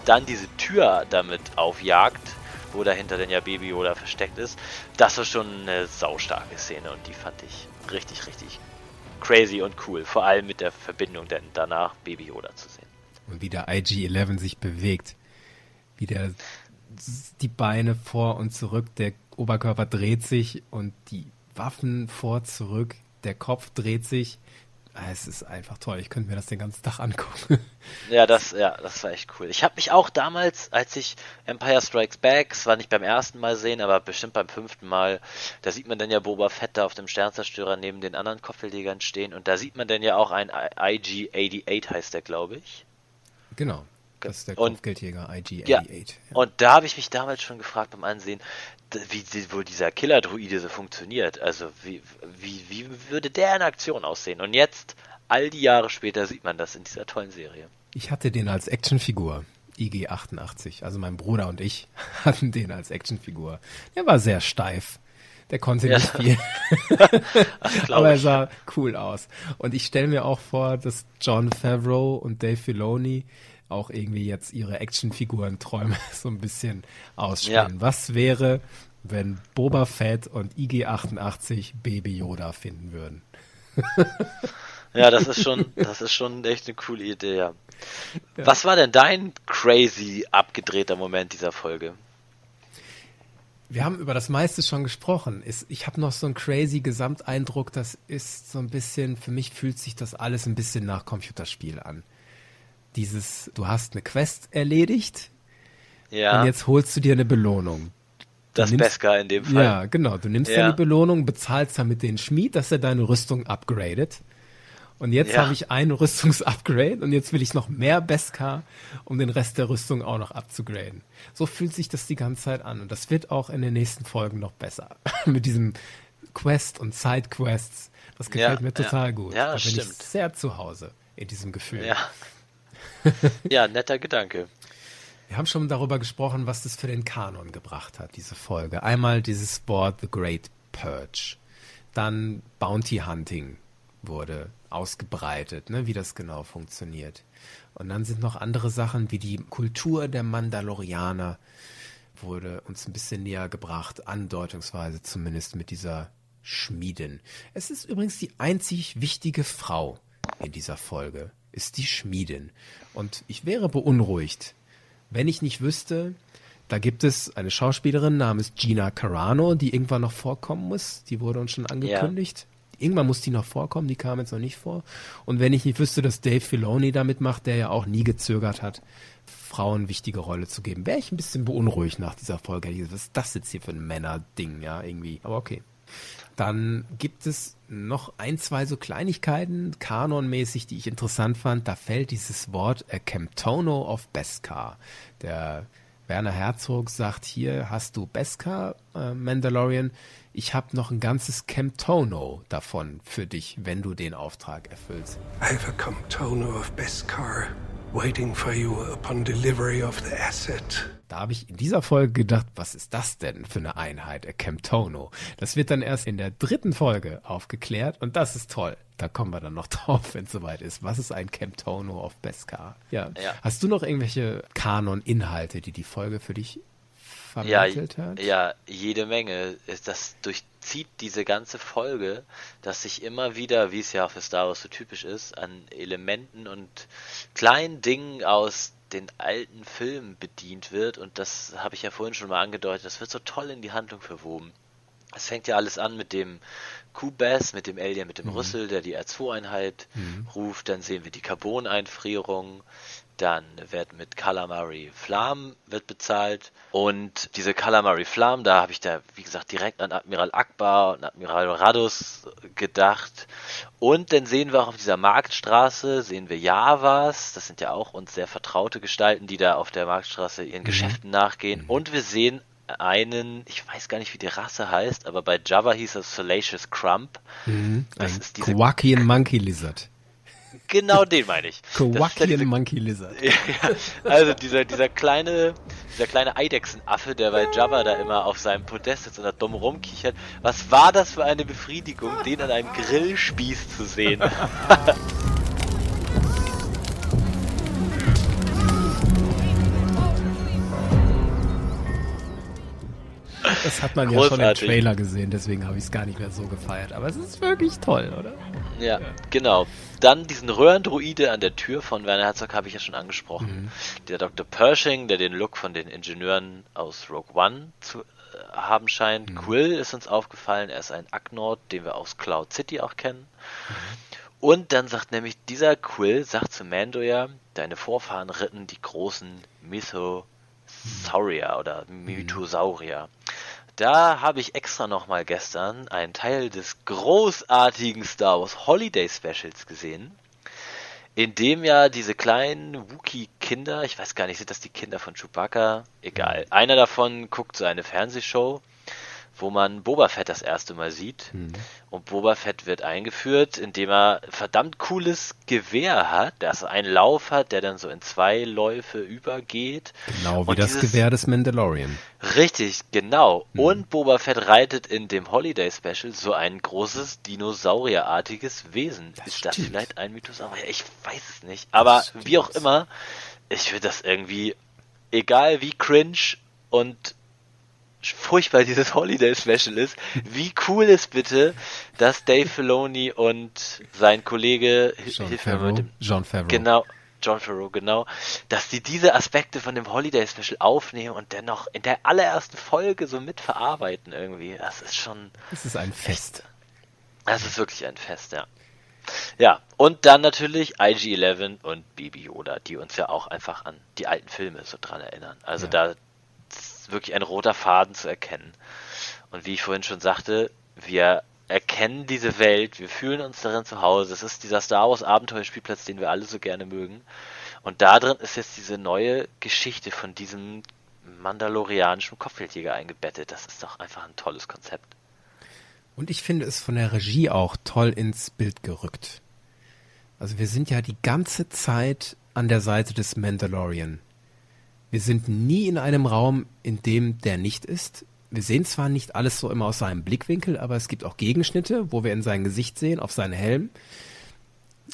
Dann diese Tür damit aufjagt, wo dahinter denn ja Baby Yoda versteckt ist. Das war schon eine saustarke Szene und die fand ich richtig, richtig crazy und cool. Vor allem mit der Verbindung denn danach Baby Yoda zu sehen. Und wie der IG-11 sich bewegt. Wie der die Beine vor und zurück, der Oberkörper dreht sich und die Waffen vor, zurück, der Kopf dreht sich. Ah, Es ist einfach toll. Ich könnte mir das den ganzen Tag angucken. Ja, das, ja, das war echt cool. Ich habe mich auch damals, als ich Empire Strikes Back, es war nicht beim ersten Mal sehen, aber bestimmt beim fünften Mal, da sieht man dann ja Boba Fett da auf dem Sternzerstörer neben den anderen Kopfgeldjägern stehen und da sieht man dann ja auch ein IG-88 heißt der, glaube ich. genau. Das ist der Kopfgeldjäger IG-88. Ja. Ja. Und da habe ich mich damals schon gefragt beim Ansehen, wie wohl dieser Killer-Druide so funktioniert. Also wie, wie, wie würde der in Aktion aussehen? Und jetzt, all die Jahre später, sieht man das in dieser tollen Serie. Ich hatte den als Actionfigur. IG-88. Also mein Bruder und ich hatten den als Actionfigur. Der war sehr steif. Der konnte Ja. nicht viel. Aber er sah cool aus. Und ich stelle mir auch vor, dass John Favreau und Dave Filoni auch irgendwie jetzt ihre Actionfiguren-Träume so ein bisschen ausspielen. Ja. Was wäre, wenn Boba Fett und IG-88 Baby Yoda finden würden? Ja, das ist schon, das ist schon echt eine coole Idee, ja. Was war denn dein crazy abgedrehter Moment dieser Folge? Wir haben über das meiste schon gesprochen. Ich habe noch so einen crazy Gesamteindruck, das ist so ein bisschen, für mich fühlt sich das alles ein bisschen nach Computerspiel an. Dieses, du hast eine Quest erledigt Ja, und jetzt holst du dir eine Belohnung. das nimmst- Beskar in dem Fall. Ja, genau. Du nimmst Ja. dann die Belohnung, bezahlst damit den Schmied, dass er deine Rüstung upgradet. Und jetzt Ja. habe ich ein Rüstungsupgrade und jetzt will ich noch mehr Beskar, um den Rest der Rüstung auch noch abzugraden. So fühlt sich das die ganze Zeit an und das wird auch in den nächsten Folgen noch besser. Mit diesem Quest und Sidequests. Das gefällt Ja, mir ja. total gut. Ja, da bin ich sehr zu Hause in diesem Gefühl. Ja. ja, netter Gedanke. Wir haben schon darüber gesprochen, was das für den Kanon gebracht hat, diese Folge. Einmal dieses Wort The Great Purge. Dann Bounty Hunting wurde ausgebreitet, ne, wie das genau funktioniert. Und dann sind noch andere Sachen wie die Kultur der Mandalorianer wurde uns ein bisschen näher gebracht, andeutungsweise zumindest mit dieser Schmiedin. Es ist übrigens die einzig wichtige Frau in dieser Folge, ist die Schmiedin. Und ich wäre beunruhigt, wenn ich nicht wüsste, da gibt es eine Schauspielerin namens Gina Carano, die irgendwann noch vorkommen muss. Die wurde uns schon angekündigt. Irgendwann muss die noch vorkommen, die kam jetzt noch nicht vor. Und wenn ich nicht wüsste, dass Dave Filoni damit macht, der ja auch nie gezögert hat, Frauen wichtige Rolle zu geben, wäre ich ein bisschen beunruhigt nach dieser Folge. Was ist das jetzt hier für ein Männerding, ja, irgendwie. Aber okay. Dann gibt es noch ein, zwei so Kleinigkeiten, kanonmäßig, die ich interessant fand. Da fällt dieses Wort a Camptono of Beskar. Der Werner Herzog sagt, hier hast du Beskar, äh, Mandalorian. Ich habe noch ein ganzes Camptono davon für dich, wenn du den Auftrag erfüllst. I have a Comptono of Beskar waiting for you upon delivery of the asset. Da habe ich in dieser Folge gedacht, was ist das denn für eine Einheit, a Camptono? Das wird dann erst in der dritten Folge aufgeklärt und das ist toll. Da kommen wir dann noch drauf, wenn es soweit ist. Was ist ein Camptono of Beskar? Ja. Ja. Hast du noch irgendwelche Kanon-Inhalte, die die Folge für dich Ja, vermittelt hat? ja, jede Menge. Das durchzieht diese ganze Folge, dass sich immer wieder, wie es ja auch für Star Wars so typisch ist, an Elementen und kleinen Dingen aus den alten Filmen bedient wird und das habe ich ja vorhin schon mal angedeutet, das wird so toll in die Handlung verwoben. Es fängt ja alles an mit dem Q-Bass, mit dem Alien, mit dem Rüssel, der die R2-Einheit ruft. Dann sehen wir die Carbon-Einfrierung. Dann wird mit Calamari Flam wird bezahlt. Und diese Calamari Flam, da habe ich da, wie gesagt, direkt an Admiral Akbar und Admiral Radus gedacht. Und dann sehen wir auch auf dieser Marktstraße, sehen wir Javas. Das sind ja auch uns sehr vertraute Gestalten, die da auf der Marktstraße ihren Geschäften nachgehen. Und wir sehen einen, ich weiß gar nicht, wie die Rasse heißt, aber bei Java hieß es Salacious Crump. Das Ein ist diese, Kowakian Monkey Lizard. Genau den meine ich. Ja Kowakian diese, Monkey Lizard. ja, also dieser, dieser kleine, dieser kleine Eidechsenaffe, der bei Java da immer auf seinem Podest sitzt und da dumm rumkichert. Was war das für eine Befriedigung, den an einem Grillspieß zu sehen? Das hat man ja schon im Großartig. Trailer gesehen, deswegen habe ich es gar nicht mehr so gefeiert. Aber es ist wirklich toll, oder? Ja, genau. Dann diesen Röhrendruide an der Tür von Werner Herzog habe ich ja schon angesprochen. Der Dr. Pershing, der den Look von den Ingenieuren aus Rogue One zu äh, haben scheint. Quill ist uns aufgefallen, er ist ein Acknord, den wir aus Cloud City auch kennen. Und dann sagt nämlich dieser Quill, sagt zu Mando ja, deine Vorfahren ritten die großen Mythosaurier oder Mythosaurier. Da habe ich extra nochmal gestern einen Teil des großartigen Star Wars Holiday Specials gesehen, in dem ja diese kleinen Wookie-Kinder, ich weiß gar nicht, sind das die Kinder von Chewbacca? Egal. Einer davon guckt so eine Fernsehshow, wo man Boba Fett das erste Mal sieht. Und Boba Fett wird eingeführt, indem er verdammt cooles Gewehr hat, das einen Lauf hat, der dann so in zwei Läufe übergeht. Genau wie Und das dieses- Gewehr des Mandalorian. Richtig, genau. Mhm. Und Boba Fett reitet in dem Holiday Special so ein großes Dinosaurierartiges Wesen. ist das stimmt. vielleicht ein Mythosaurier? Ich weiß es nicht. Aber wie auch immer, ich finde das irgendwie, egal wie cringe und furchtbar dieses Holiday Special ist, wie cool ist bitte, dass Dave Filoni und sein Kollege John hilf Favreau. mit dem John Favreau. Genau, John Farrow, genau, dass die diese Aspekte von dem Holiday Special aufnehmen und dennoch in der allerersten Folge so mitverarbeiten irgendwie. Das ist schon, Es ist ein Fest. das ist wirklich ein Fest, ja. Ja, und dann natürlich IG-11 und Baby Yoda, die uns ja auch einfach an die alten Filme so dran erinnern. Also Ja. da ist wirklich ein roter Faden zu erkennen. Und wie ich vorhin schon sagte, wir erkennen diese Welt, wir fühlen uns darin zu Hause. Es ist dieser Star Wars Abenteuerspielplatz, den wir alle so gerne mögen. Und da drin ist jetzt diese neue Geschichte von diesem mandalorianischen Kopfgeldjäger eingebettet. Das ist doch einfach ein tolles Konzept. Und ich finde es von der Regie auch toll ins Bild gerückt. Also wir sind ja die ganze Zeit an der Seite des Mandalorian. Wir sind nie in einem Raum, in dem der nicht ist. Wir sehen zwar nicht alles so immer aus seinem Blickwinkel, aber es gibt auch Gegenschnitte, wo wir in sein Gesicht sehen, auf seinen Helm.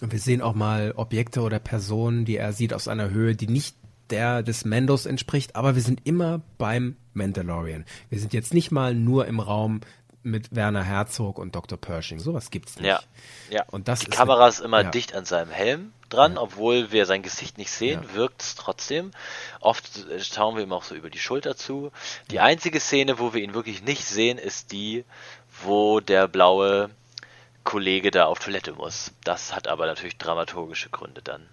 Und wir sehen auch mal Objekte oder Personen, die er sieht aus einer Höhe, die nicht der des Mandos entspricht, aber wir sind immer beim Mandalorian. Wir sind jetzt nicht mal nur im Raum mit Werner Herzog und Dr. Pershing. Sowas gibt's nicht. Ja, ja. Und das die ist Kamera ist immer ja. dicht an seinem Helm dran, obwohl wir sein Gesicht nicht sehen, Ja. wirkt es trotzdem. Oft äh, schauen wir ihm auch so über die Schulter zu. Die einzige Szene, wo wir ihn wirklich nicht sehen, ist die, wo der blaue Kollege da auf Toilette muss. Das hat aber natürlich dramaturgische Gründe dann.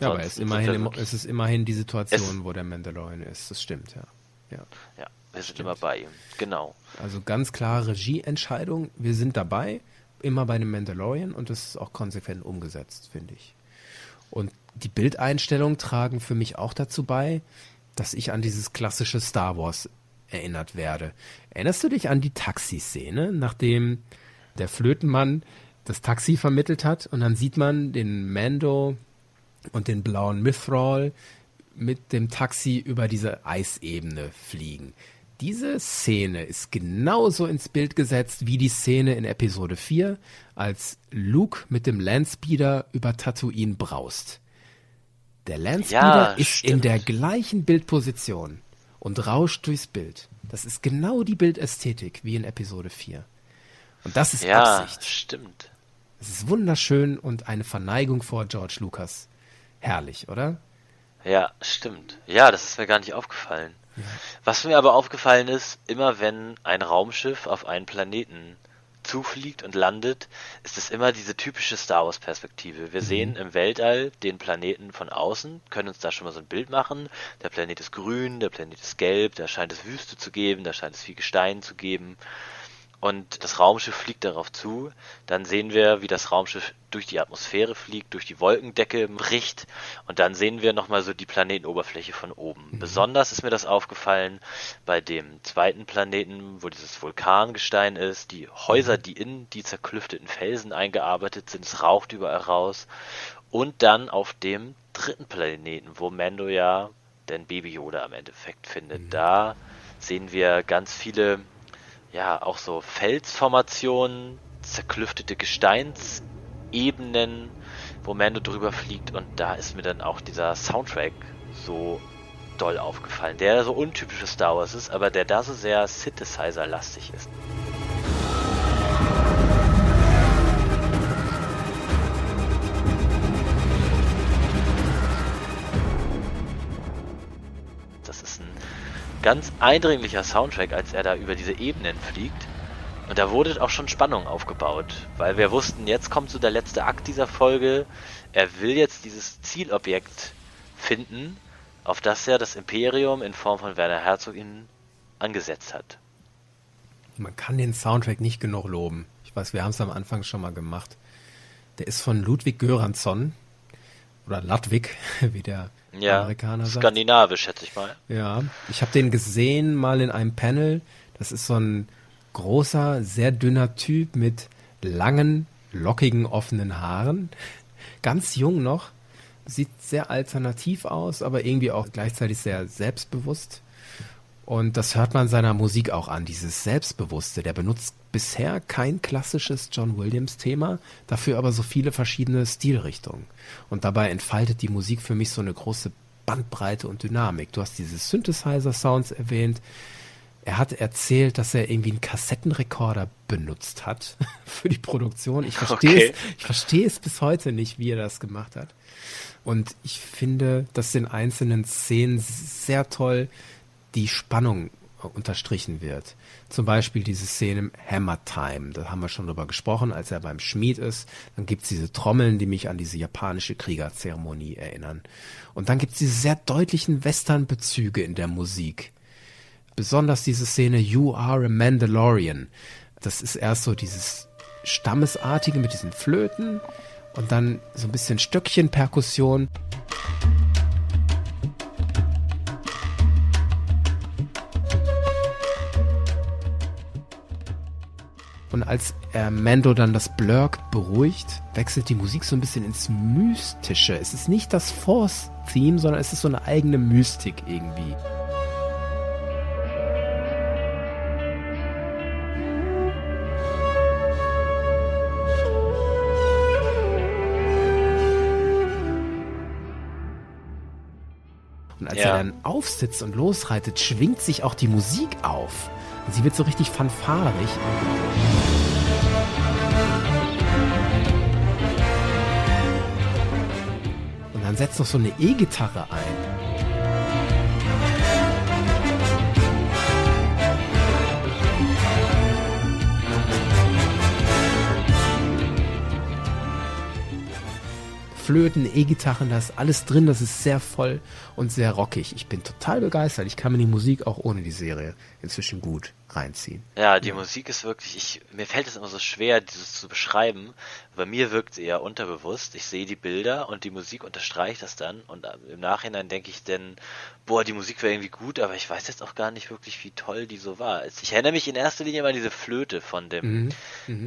Ja, aber es ist immerhin, im, es ist immerhin die Situation, Es- wo der Mandalorian ist. Das stimmt, ja. ja. ja, wir sind immer bei ihm. Genau. Also ganz klare Regieentscheidung. Wir sind dabei, immer bei dem Mandalorian und das ist auch konsequent umgesetzt, finde ich. Und die Bildeinstellungen tragen für mich auch dazu bei, dass ich an dieses klassische Star Wars erinnert werde. Erinnerst du dich an die Taxiszene, nachdem der Flötenmann das Taxi vermittelt hat und dann sieht man den Mando und den blauen Mithril mit dem Taxi über diese Eisebene fliegen. Diese Szene ist genauso ins Bild gesetzt wie die Szene in Episode 4, als Luke mit dem Landspeeder über Tatooine braust. Der Landspeeder Ja, ist in stimmt. der gleichen Bildposition und rauscht durchs Bild. Das ist genau die Bildästhetik wie in Episode 4. Und das ist Ja, Absicht. stimmt. Es ist wunderschön und eine Verneigung vor George Lucas. Herrlich, oder? Ja, stimmt. Ja, das ist mir gar nicht aufgefallen. Was mir aber aufgefallen ist, immer wenn ein Raumschiff auf einen Planeten zufliegt und landet, ist es immer diese typische Star Wars Perspektive. Wir sehen im Weltall den Planeten von außen, können uns da schon mal so ein Bild machen. Der Planet ist grün, der Planet ist gelb, da scheint es Wüste zu geben, da scheint es viel Gestein zu geben. Und das Raumschiff fliegt darauf zu. Dann sehen wir, wie das Raumschiff durch die Atmosphäre fliegt, durch die Wolkendecke bricht. Und dann sehen wir nochmal so die Planetenoberfläche von oben. Besonders ist mir das aufgefallen bei dem zweiten Planeten, wo dieses Vulkangestein ist. Die Häuser, die in die zerklüfteten Felsen eingearbeitet sind, es raucht überall raus. Und dann auf dem dritten Planeten, wo Mando ja den Baby Yoda am Endeffekt findet. Da sehen wir ganz viele ja, auch so Felsformationen, zerklüftete Gesteinsebenen, wo Mando drüber fliegt und da ist mir dann auch dieser Soundtrack so doll aufgefallen, der so untypisch für Star Wars ist, aber der da so sehr Synthesizer-lastig ist. Ganz eindringlicher Soundtrack, als er da über diese Ebenen fliegt. Und da wurde auch schon Spannung aufgebaut, weil wir wussten, jetzt kommt so der letzte Akt dieser Folge. Er will jetzt dieses Zielobjekt finden, auf das er das Imperium in Form von Werner Herzog ihn angesetzt hat. Man kann den Soundtrack nicht genug loben. Ich weiß, wir haben es am Anfang schon mal gemacht. Der ist von Ludwig Göransson oder Ludwig, wie der Ja, Amerikaner sagt. skandinavisch, schätze ich mal. Ja, ich habe den gesehen mal in einem Panel. Das ist so ein großer, sehr dünner Typ mit langen, lockigen, offenen Haaren. Ganz jung noch. Sieht sehr alternativ aus, aber irgendwie auch gleichzeitig sehr selbstbewusst. Und das hört man seiner Musik auch an, dieses Selbstbewusste. Der benutzt bisher kein klassisches John Williams Thema, dafür aber so viele verschiedene Stilrichtungen. Und dabei entfaltet die Musik für mich so eine große Bandbreite und Dynamik. Du hast diese Synthesizer-Sounds erwähnt. Er hat erzählt, dass er irgendwie einen Kassettenrekorder benutzt hat für die Produktion. Ich verstehe Okay. es, ich verstehe es bis heute nicht, wie er das gemacht hat. Und ich finde, dass in einzelnen Szenen sehr toll die Spannung unterstrichen wird. Zum Beispiel diese Szene im Hammer Time, da haben wir schon drüber gesprochen, als er beim Schmied ist. Dann gibt's diese Trommeln, die mich an diese japanische Kriegerzeremonie erinnern. Und dann gibt's diese sehr deutlichen Western-Bezüge in der Musik. Besonders diese Szene You Are a Mandalorian. Das ist erst so dieses Stammesartige mit diesen Flöten und dann so ein bisschen Stöckchen-Perkussion. Und als er Mando dann das Blurk beruhigt, wechselt die Musik so ein bisschen ins Mystische. Es ist nicht das Force-Theme, sondern es ist so eine eigene Mystik irgendwie. Und als Ja. er dann aufsitzt und losreitet, schwingt sich auch die Musik auf. Und sie wird so richtig fanfarig. Dann setzt noch so eine E-Gitarre ein. Flöten, E-Gitarren, da ist alles drin, das ist sehr voll und sehr rockig. Ich bin total begeistert. Ich kann mir die Musik auch ohne die Serie inzwischen gut reinziehen. Ja, die Musik ist wirklich, ich, mir fällt es immer so schwer, dieses zu beschreiben. Bei mir wirkt sie eher unterbewusst. Ich sehe die Bilder und die Musik unterstreicht das dann und im Nachhinein denke ich dann, boah, die Musik war irgendwie gut, aber ich weiß jetzt auch gar nicht wirklich, wie toll die so war. Ich erinnere mich in erster Linie mal an diese Flöte von dem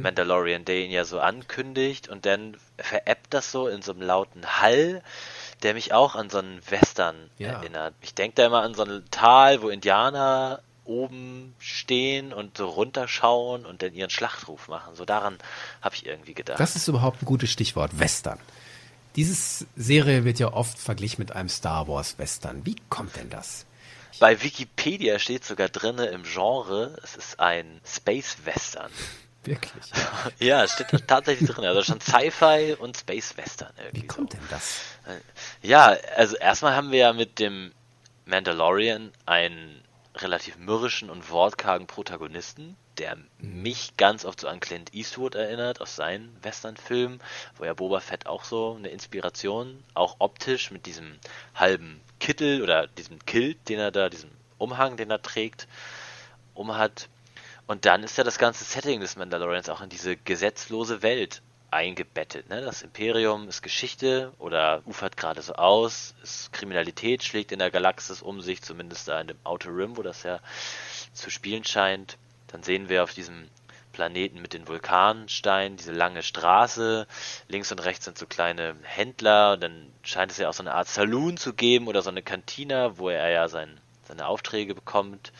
Mandalorian, der ihn ja so ankündigt und dann veräppt das so in so einem lauten Hall, der mich auch an so einen Western Ja. erinnert. Ich denke da immer an so ein Tal, wo Indianer oben stehen und so runterschauen und dann ihren Schlachtruf machen. So daran habe ich irgendwie gedacht. Das ist überhaupt ein gutes Stichwort, Western. Diese Serie wird ja oft verglichen mit einem Star Wars Western. Wie kommt denn das? Bei Wikipedia steht sogar drinne im Genre, es ist ein Space Western. Wirklich? Ja, es steht tatsächlich drin. Also schon Sci-Fi und Space Western irgendwie. Wie kommt denn das? Ja, also erstmal haben wir ja mit dem Mandalorian einen relativ mürrischen und wortkargen Protagonisten, der mich ganz oft so an Clint Eastwood erinnert aus seinen Westernfilmen, wo ja Boba Fett auch so eine Inspiration, auch optisch mit diesem halben Kittel oder diesem Kilt, den er da, diesem Umhang, den er trägt, umhat. Und dann ist ja das ganze Setting des Mandalorians auch in diese gesetzlose Welt eingebettet. Ne? Das Imperium ist Geschichte oder ufert gerade so aus, ist Kriminalität schlägt in der Galaxis um sich, zumindest da in dem Outer Rim, wo das ja zu spielen scheint. Dann sehen wir auf diesem Planeten mit den Vulkansteinen diese lange Straße. Links und rechts sind so kleine Händler. Und dann scheint es ja auch so eine Art Saloon zu geben oder so eine Kantina, wo er ja sein, seine Aufträge bekommt.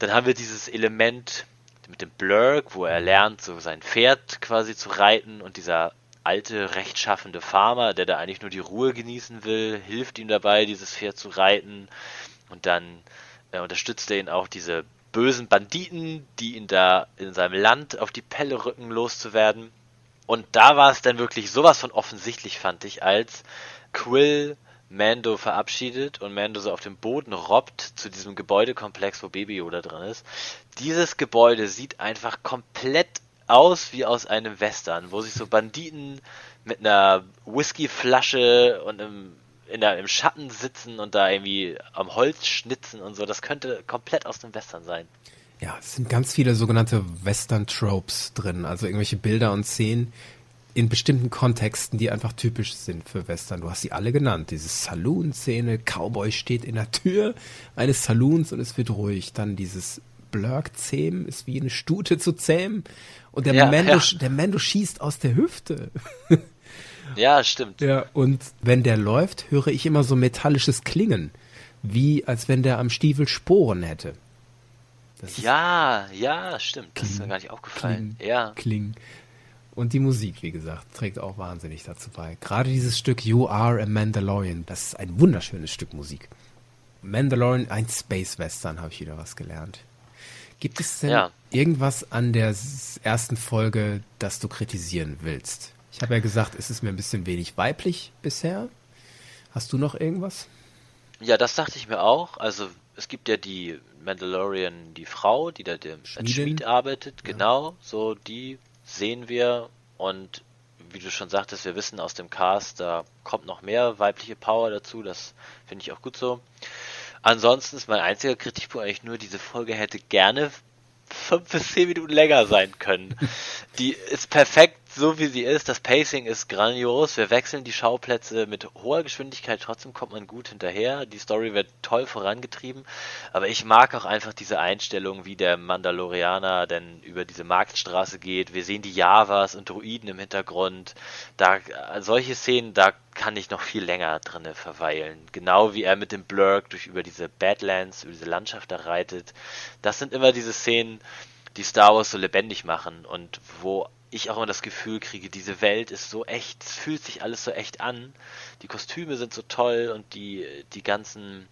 Dann haben wir dieses Element mit dem Blurk, wo er lernt, so sein Pferd quasi zu reiten und dieser alte, rechtschaffende Farmer, der da eigentlich nur die Ruhe genießen will, hilft ihm dabei, dieses Pferd zu reiten und dann äh, unterstützt er ihn auch, diese bösen Banditen, die ihn da in seinem Land auf die Pelle rücken, loszuwerden. Und da war es dann wirklich sowas von offensichtlich, fand ich, als Quill Mando verabschiedet und Mando so auf dem Boden robbt zu diesem Gebäudekomplex, wo Baby Yoda drin ist. Dieses Gebäude sieht einfach komplett aus wie aus einem Western, wo sich so Banditen mit einer Whiskyflasche und im, in der, im Schatten sitzen und da irgendwie am Holz schnitzen und so. Das könnte komplett aus dem Western sein. Ja, es sind ganz viele sogenannte Western-Tropes drin, also irgendwelche Bilder und Szenen, in bestimmten Kontexten, die einfach typisch sind für Western. Du hast sie alle genannt. Diese Saloon-Szene, Cowboy steht in der Tür eines Saloons und es wird ruhig. Dann dieses Blurk-Zähmen ist wie eine Stute zu zähmen. Und der, Ja, Mando, ja. der Mando schießt aus der Hüfte. Ja, stimmt. Ja, und wenn der läuft, höre ich immer so metallisches Klingen. Wie als wenn der am Stiefel Sporen hätte. Ja, ja, stimmt. Das ist mir gar nicht aufgefallen. Kling, Ja. Kling. Und die Musik, wie gesagt, trägt auch wahnsinnig dazu bei. Gerade dieses Stück You Are a Mandalorian, das ist ein wunderschönes Stück Musik. Mandalorian, ein Space Western, habe ich wieder was gelernt. Gibt es denn Ja. irgendwas an der ersten Folge, das du kritisieren willst? Ich habe ja gesagt, es ist mir ein bisschen wenig weiblich bisher. Hast du noch irgendwas? Ja, das dachte ich mir auch. Also es gibt ja die Mandalorian, die Frau, die da dem. Schmied arbeitet, genau, so die sehen wir und wie du schon sagtest, wir wissen aus dem Cast, da kommt noch mehr weibliche Power dazu, das finde ich auch gut so. Ansonsten ist mein einziger Kritikpunkt eigentlich nur, diese Folge hätte gerne fünf bis zehn Minuten länger sein können. Die ist perfekt, so wie sie ist. Das Pacing ist grandios. Wir wechseln die Schauplätze mit hoher Geschwindigkeit. Trotzdem kommt man gut hinterher. Die Story wird toll vorangetrieben. Aber ich mag auch einfach diese Einstellung, wie der Mandalorianer denn über diese Marktstraße geht. Wir sehen die Javas und Druiden im Hintergrund. Da, solche Szenen, da kann ich noch viel länger drinne verweilen. Genau wie er mit dem Blurk durch über diese Badlands, über diese Landschaft da reitet. Das sind immer diese Szenen, die Star Wars so lebendig machen und wo ich auch immer das Gefühl kriege, diese Welt ist so echt, es fühlt sich alles so echt an. Die Kostüme sind so toll und die, die ganzen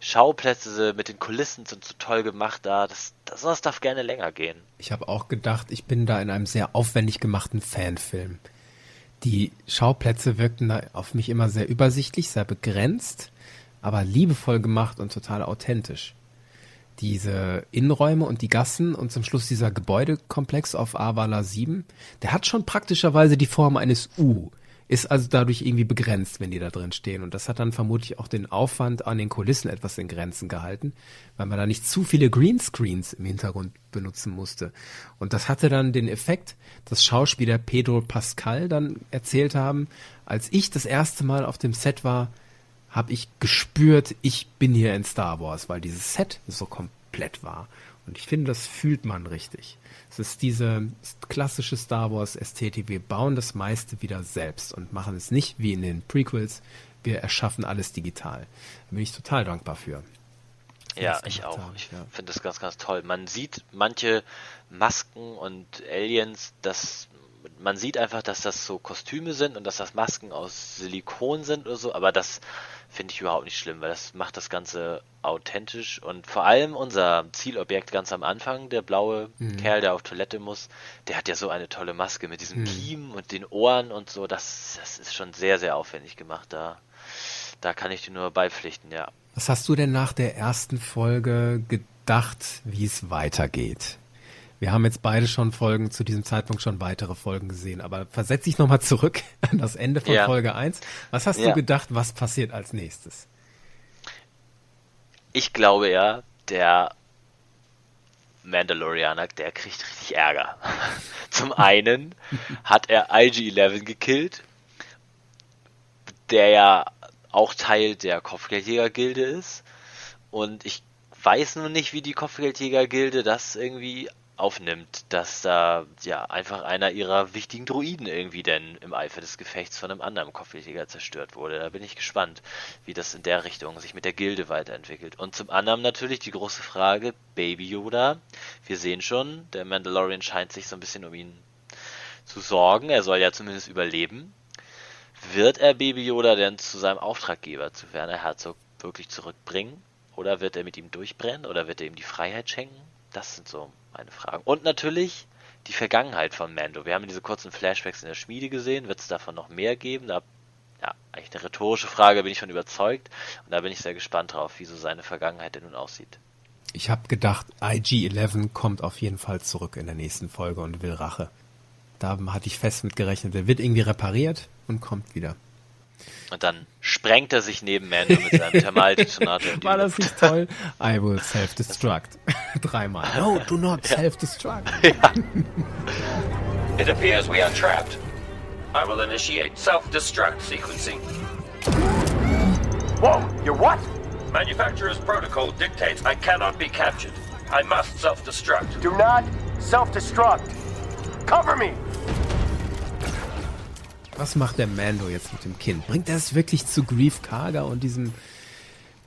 Schauplätze mit den Kulissen sind so toll gemacht da. Das, das, das darf gerne länger gehen. Ich habe auch gedacht, ich bin da in einem sehr aufwendig gemachten Fanfilm. Die Schauplätze wirkten da auf mich immer sehr übersichtlich, sehr begrenzt, aber liebevoll gemacht und total authentisch. Diese Innenräume und die Gassen und zum Schluss dieser Gebäudekomplex auf Avala 7, der hat schon praktischerweise die Form eines U, ist also dadurch irgendwie begrenzt, wenn die da drin stehen. Und das hat dann vermutlich auch den Aufwand an den Kulissen etwas in Grenzen gehalten, weil man da nicht zu viele Greenscreens im Hintergrund benutzen musste. Und das hatte dann den Effekt, dass Schauspieler Pedro Pascal dann erzählt haben, als ich das erste Mal auf dem Set war, habe ich gespürt, ich bin hier in Star Wars, weil dieses Set so komplett war. Und ich finde, das fühlt man richtig. Es ist diese klassische Star Wars Ästhetik. Wir bauen das meiste wieder selbst und machen es nicht wie in den Prequels. Wir erschaffen alles digital. Da bin ich total dankbar für. Ja, ich auch. haben. Ich Ja. finde das ganz, ganz toll. Man sieht manche Masken und Aliens, das man sieht einfach, dass das so Kostüme sind und dass das Masken aus Silikon sind oder so, aber das finde ich überhaupt nicht schlimm, weil das macht das Ganze authentisch und vor allem unser Zielobjekt ganz am Anfang, der blaue mhm. Kerl, der auf Toilette muss, der hat ja so eine tolle Maske mit diesem mhm. Kiem und den Ohren und so, das, das ist schon sehr, sehr aufwendig gemacht, da, da kann ich dir nur beipflichten, ja. Was hast du denn nach der ersten Folge gedacht, wie es weitergeht? Wir haben jetzt beide schon Folgen, zu diesem Zeitpunkt schon weitere Folgen gesehen, aber versetz dich nochmal zurück an das Ende von ja. Folge 1. Was hast ja. du gedacht, was passiert als nächstes? Ich glaube ja, der Mandalorianer, der kriegt richtig Ärger. Zum einen hat er IG-11 gekillt, der ja auch Teil der Kopfgeldjäger-Gilde ist. Und ich weiß nur nicht, wie die Kopfgeldjäger-Gilde das irgendwie aufnimmt, dass da ja einfach einer ihrer wichtigen Druiden irgendwie denn im Eifer des Gefechts von einem anderen Kopfgeldjäger zerstört wurde. Da bin ich gespannt, wie das in der Richtung sich mit der Gilde weiterentwickelt. Und zum anderen natürlich die große Frage, Baby Yoda. Wir sehen schon, der Mandalorian scheint sich so ein bisschen um ihn zu sorgen. Er soll ja zumindest überleben. Wird er Baby Yoda denn zu seinem Auftraggeber, zu Werner Herzog, wirklich zurückbringen? Oder wird er mit ihm durchbrennen? Oder wird er ihm die Freiheit schenken? Das sind so meine Fragen. Und natürlich die Vergangenheit von Mando. Wir haben diese kurzen Flashbacks in der Schmiede gesehen. Wird es davon noch mehr geben? Da, ja, eigentlich eine rhetorische Frage, bin ich schon überzeugt. Und da bin ich sehr gespannt drauf, wie so seine Vergangenheit denn nun aussieht. Ich habe gedacht, IG-11 kommt auf jeden Fall zurück in der nächsten Folge und will Rache. Da hatte ich fest mit gerechnet. Der wird irgendwie repariert und kommt wieder. Und dann sprengt er sich neben Mando mit seinem Thermaldetonator. War das nicht toll? I will self-destruct. Dreimal. No, do not ja. self-destruct. Ja. It appears we are trapped. I will initiate self-destruct sequencing. Whoa, you're what? Manufacturer's protocol dictates I cannot be captured. I must self-destruct. Do not self-destruct. Cover me! Was macht der Mando jetzt mit dem Kind? Bringt er es wirklich zu Grief Karga und diesem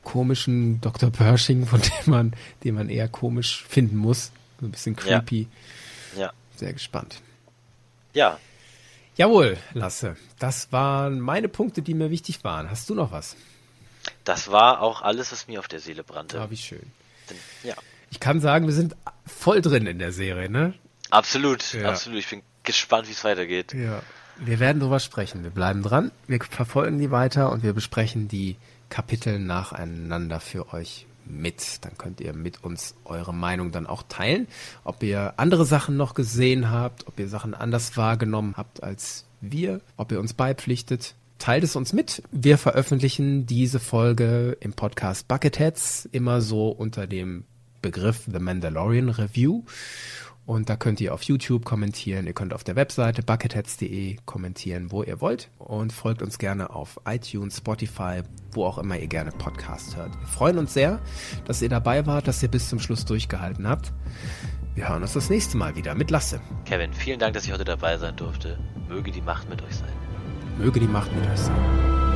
komischen Dr. Pershing, von dem man, den man eher komisch finden muss? So ein bisschen creepy. Ja. ja. Sehr gespannt. Ja. Jawohl, Lasse. Das waren meine Punkte, die mir wichtig waren. Hast du noch was? Das war auch alles, was mir auf der Seele brannte. Ah, wie schön. Ja. Ich kann sagen, wir sind voll drin in der Serie, ne? Absolut, ja. absolut. Ich bin gespannt, wie es weitergeht. Ja. Wir werden drüber sprechen. Wir bleiben dran, wir verfolgen die weiter und wir besprechen die Kapitel nacheinander für euch mit. Dann könnt ihr mit uns eure Meinung dann auch teilen. Ob ihr andere Sachen noch gesehen habt, ob ihr Sachen anders wahrgenommen habt als wir, ob ihr uns beipflichtet. Teilt es uns mit. Wir veröffentlichen diese Folge im Podcast Bucketheads immer so unter dem Begriff The Mandalorian Review. Und da könnt ihr auf YouTube kommentieren, ihr könnt auf der Webseite bucketheads.de kommentieren, wo ihr wollt. Und folgt uns gerne auf iTunes, Spotify, wo auch immer ihr gerne Podcast hört. Wir freuen uns sehr, dass ihr dabei wart, dass ihr bis zum Schluss durchgehalten habt. Wir hören uns das nächste Mal wieder mit Lasse. Kevin, vielen Dank, dass ich heute dabei sein durfte. Möge die Macht mit euch sein. Möge die Macht mit euch sein.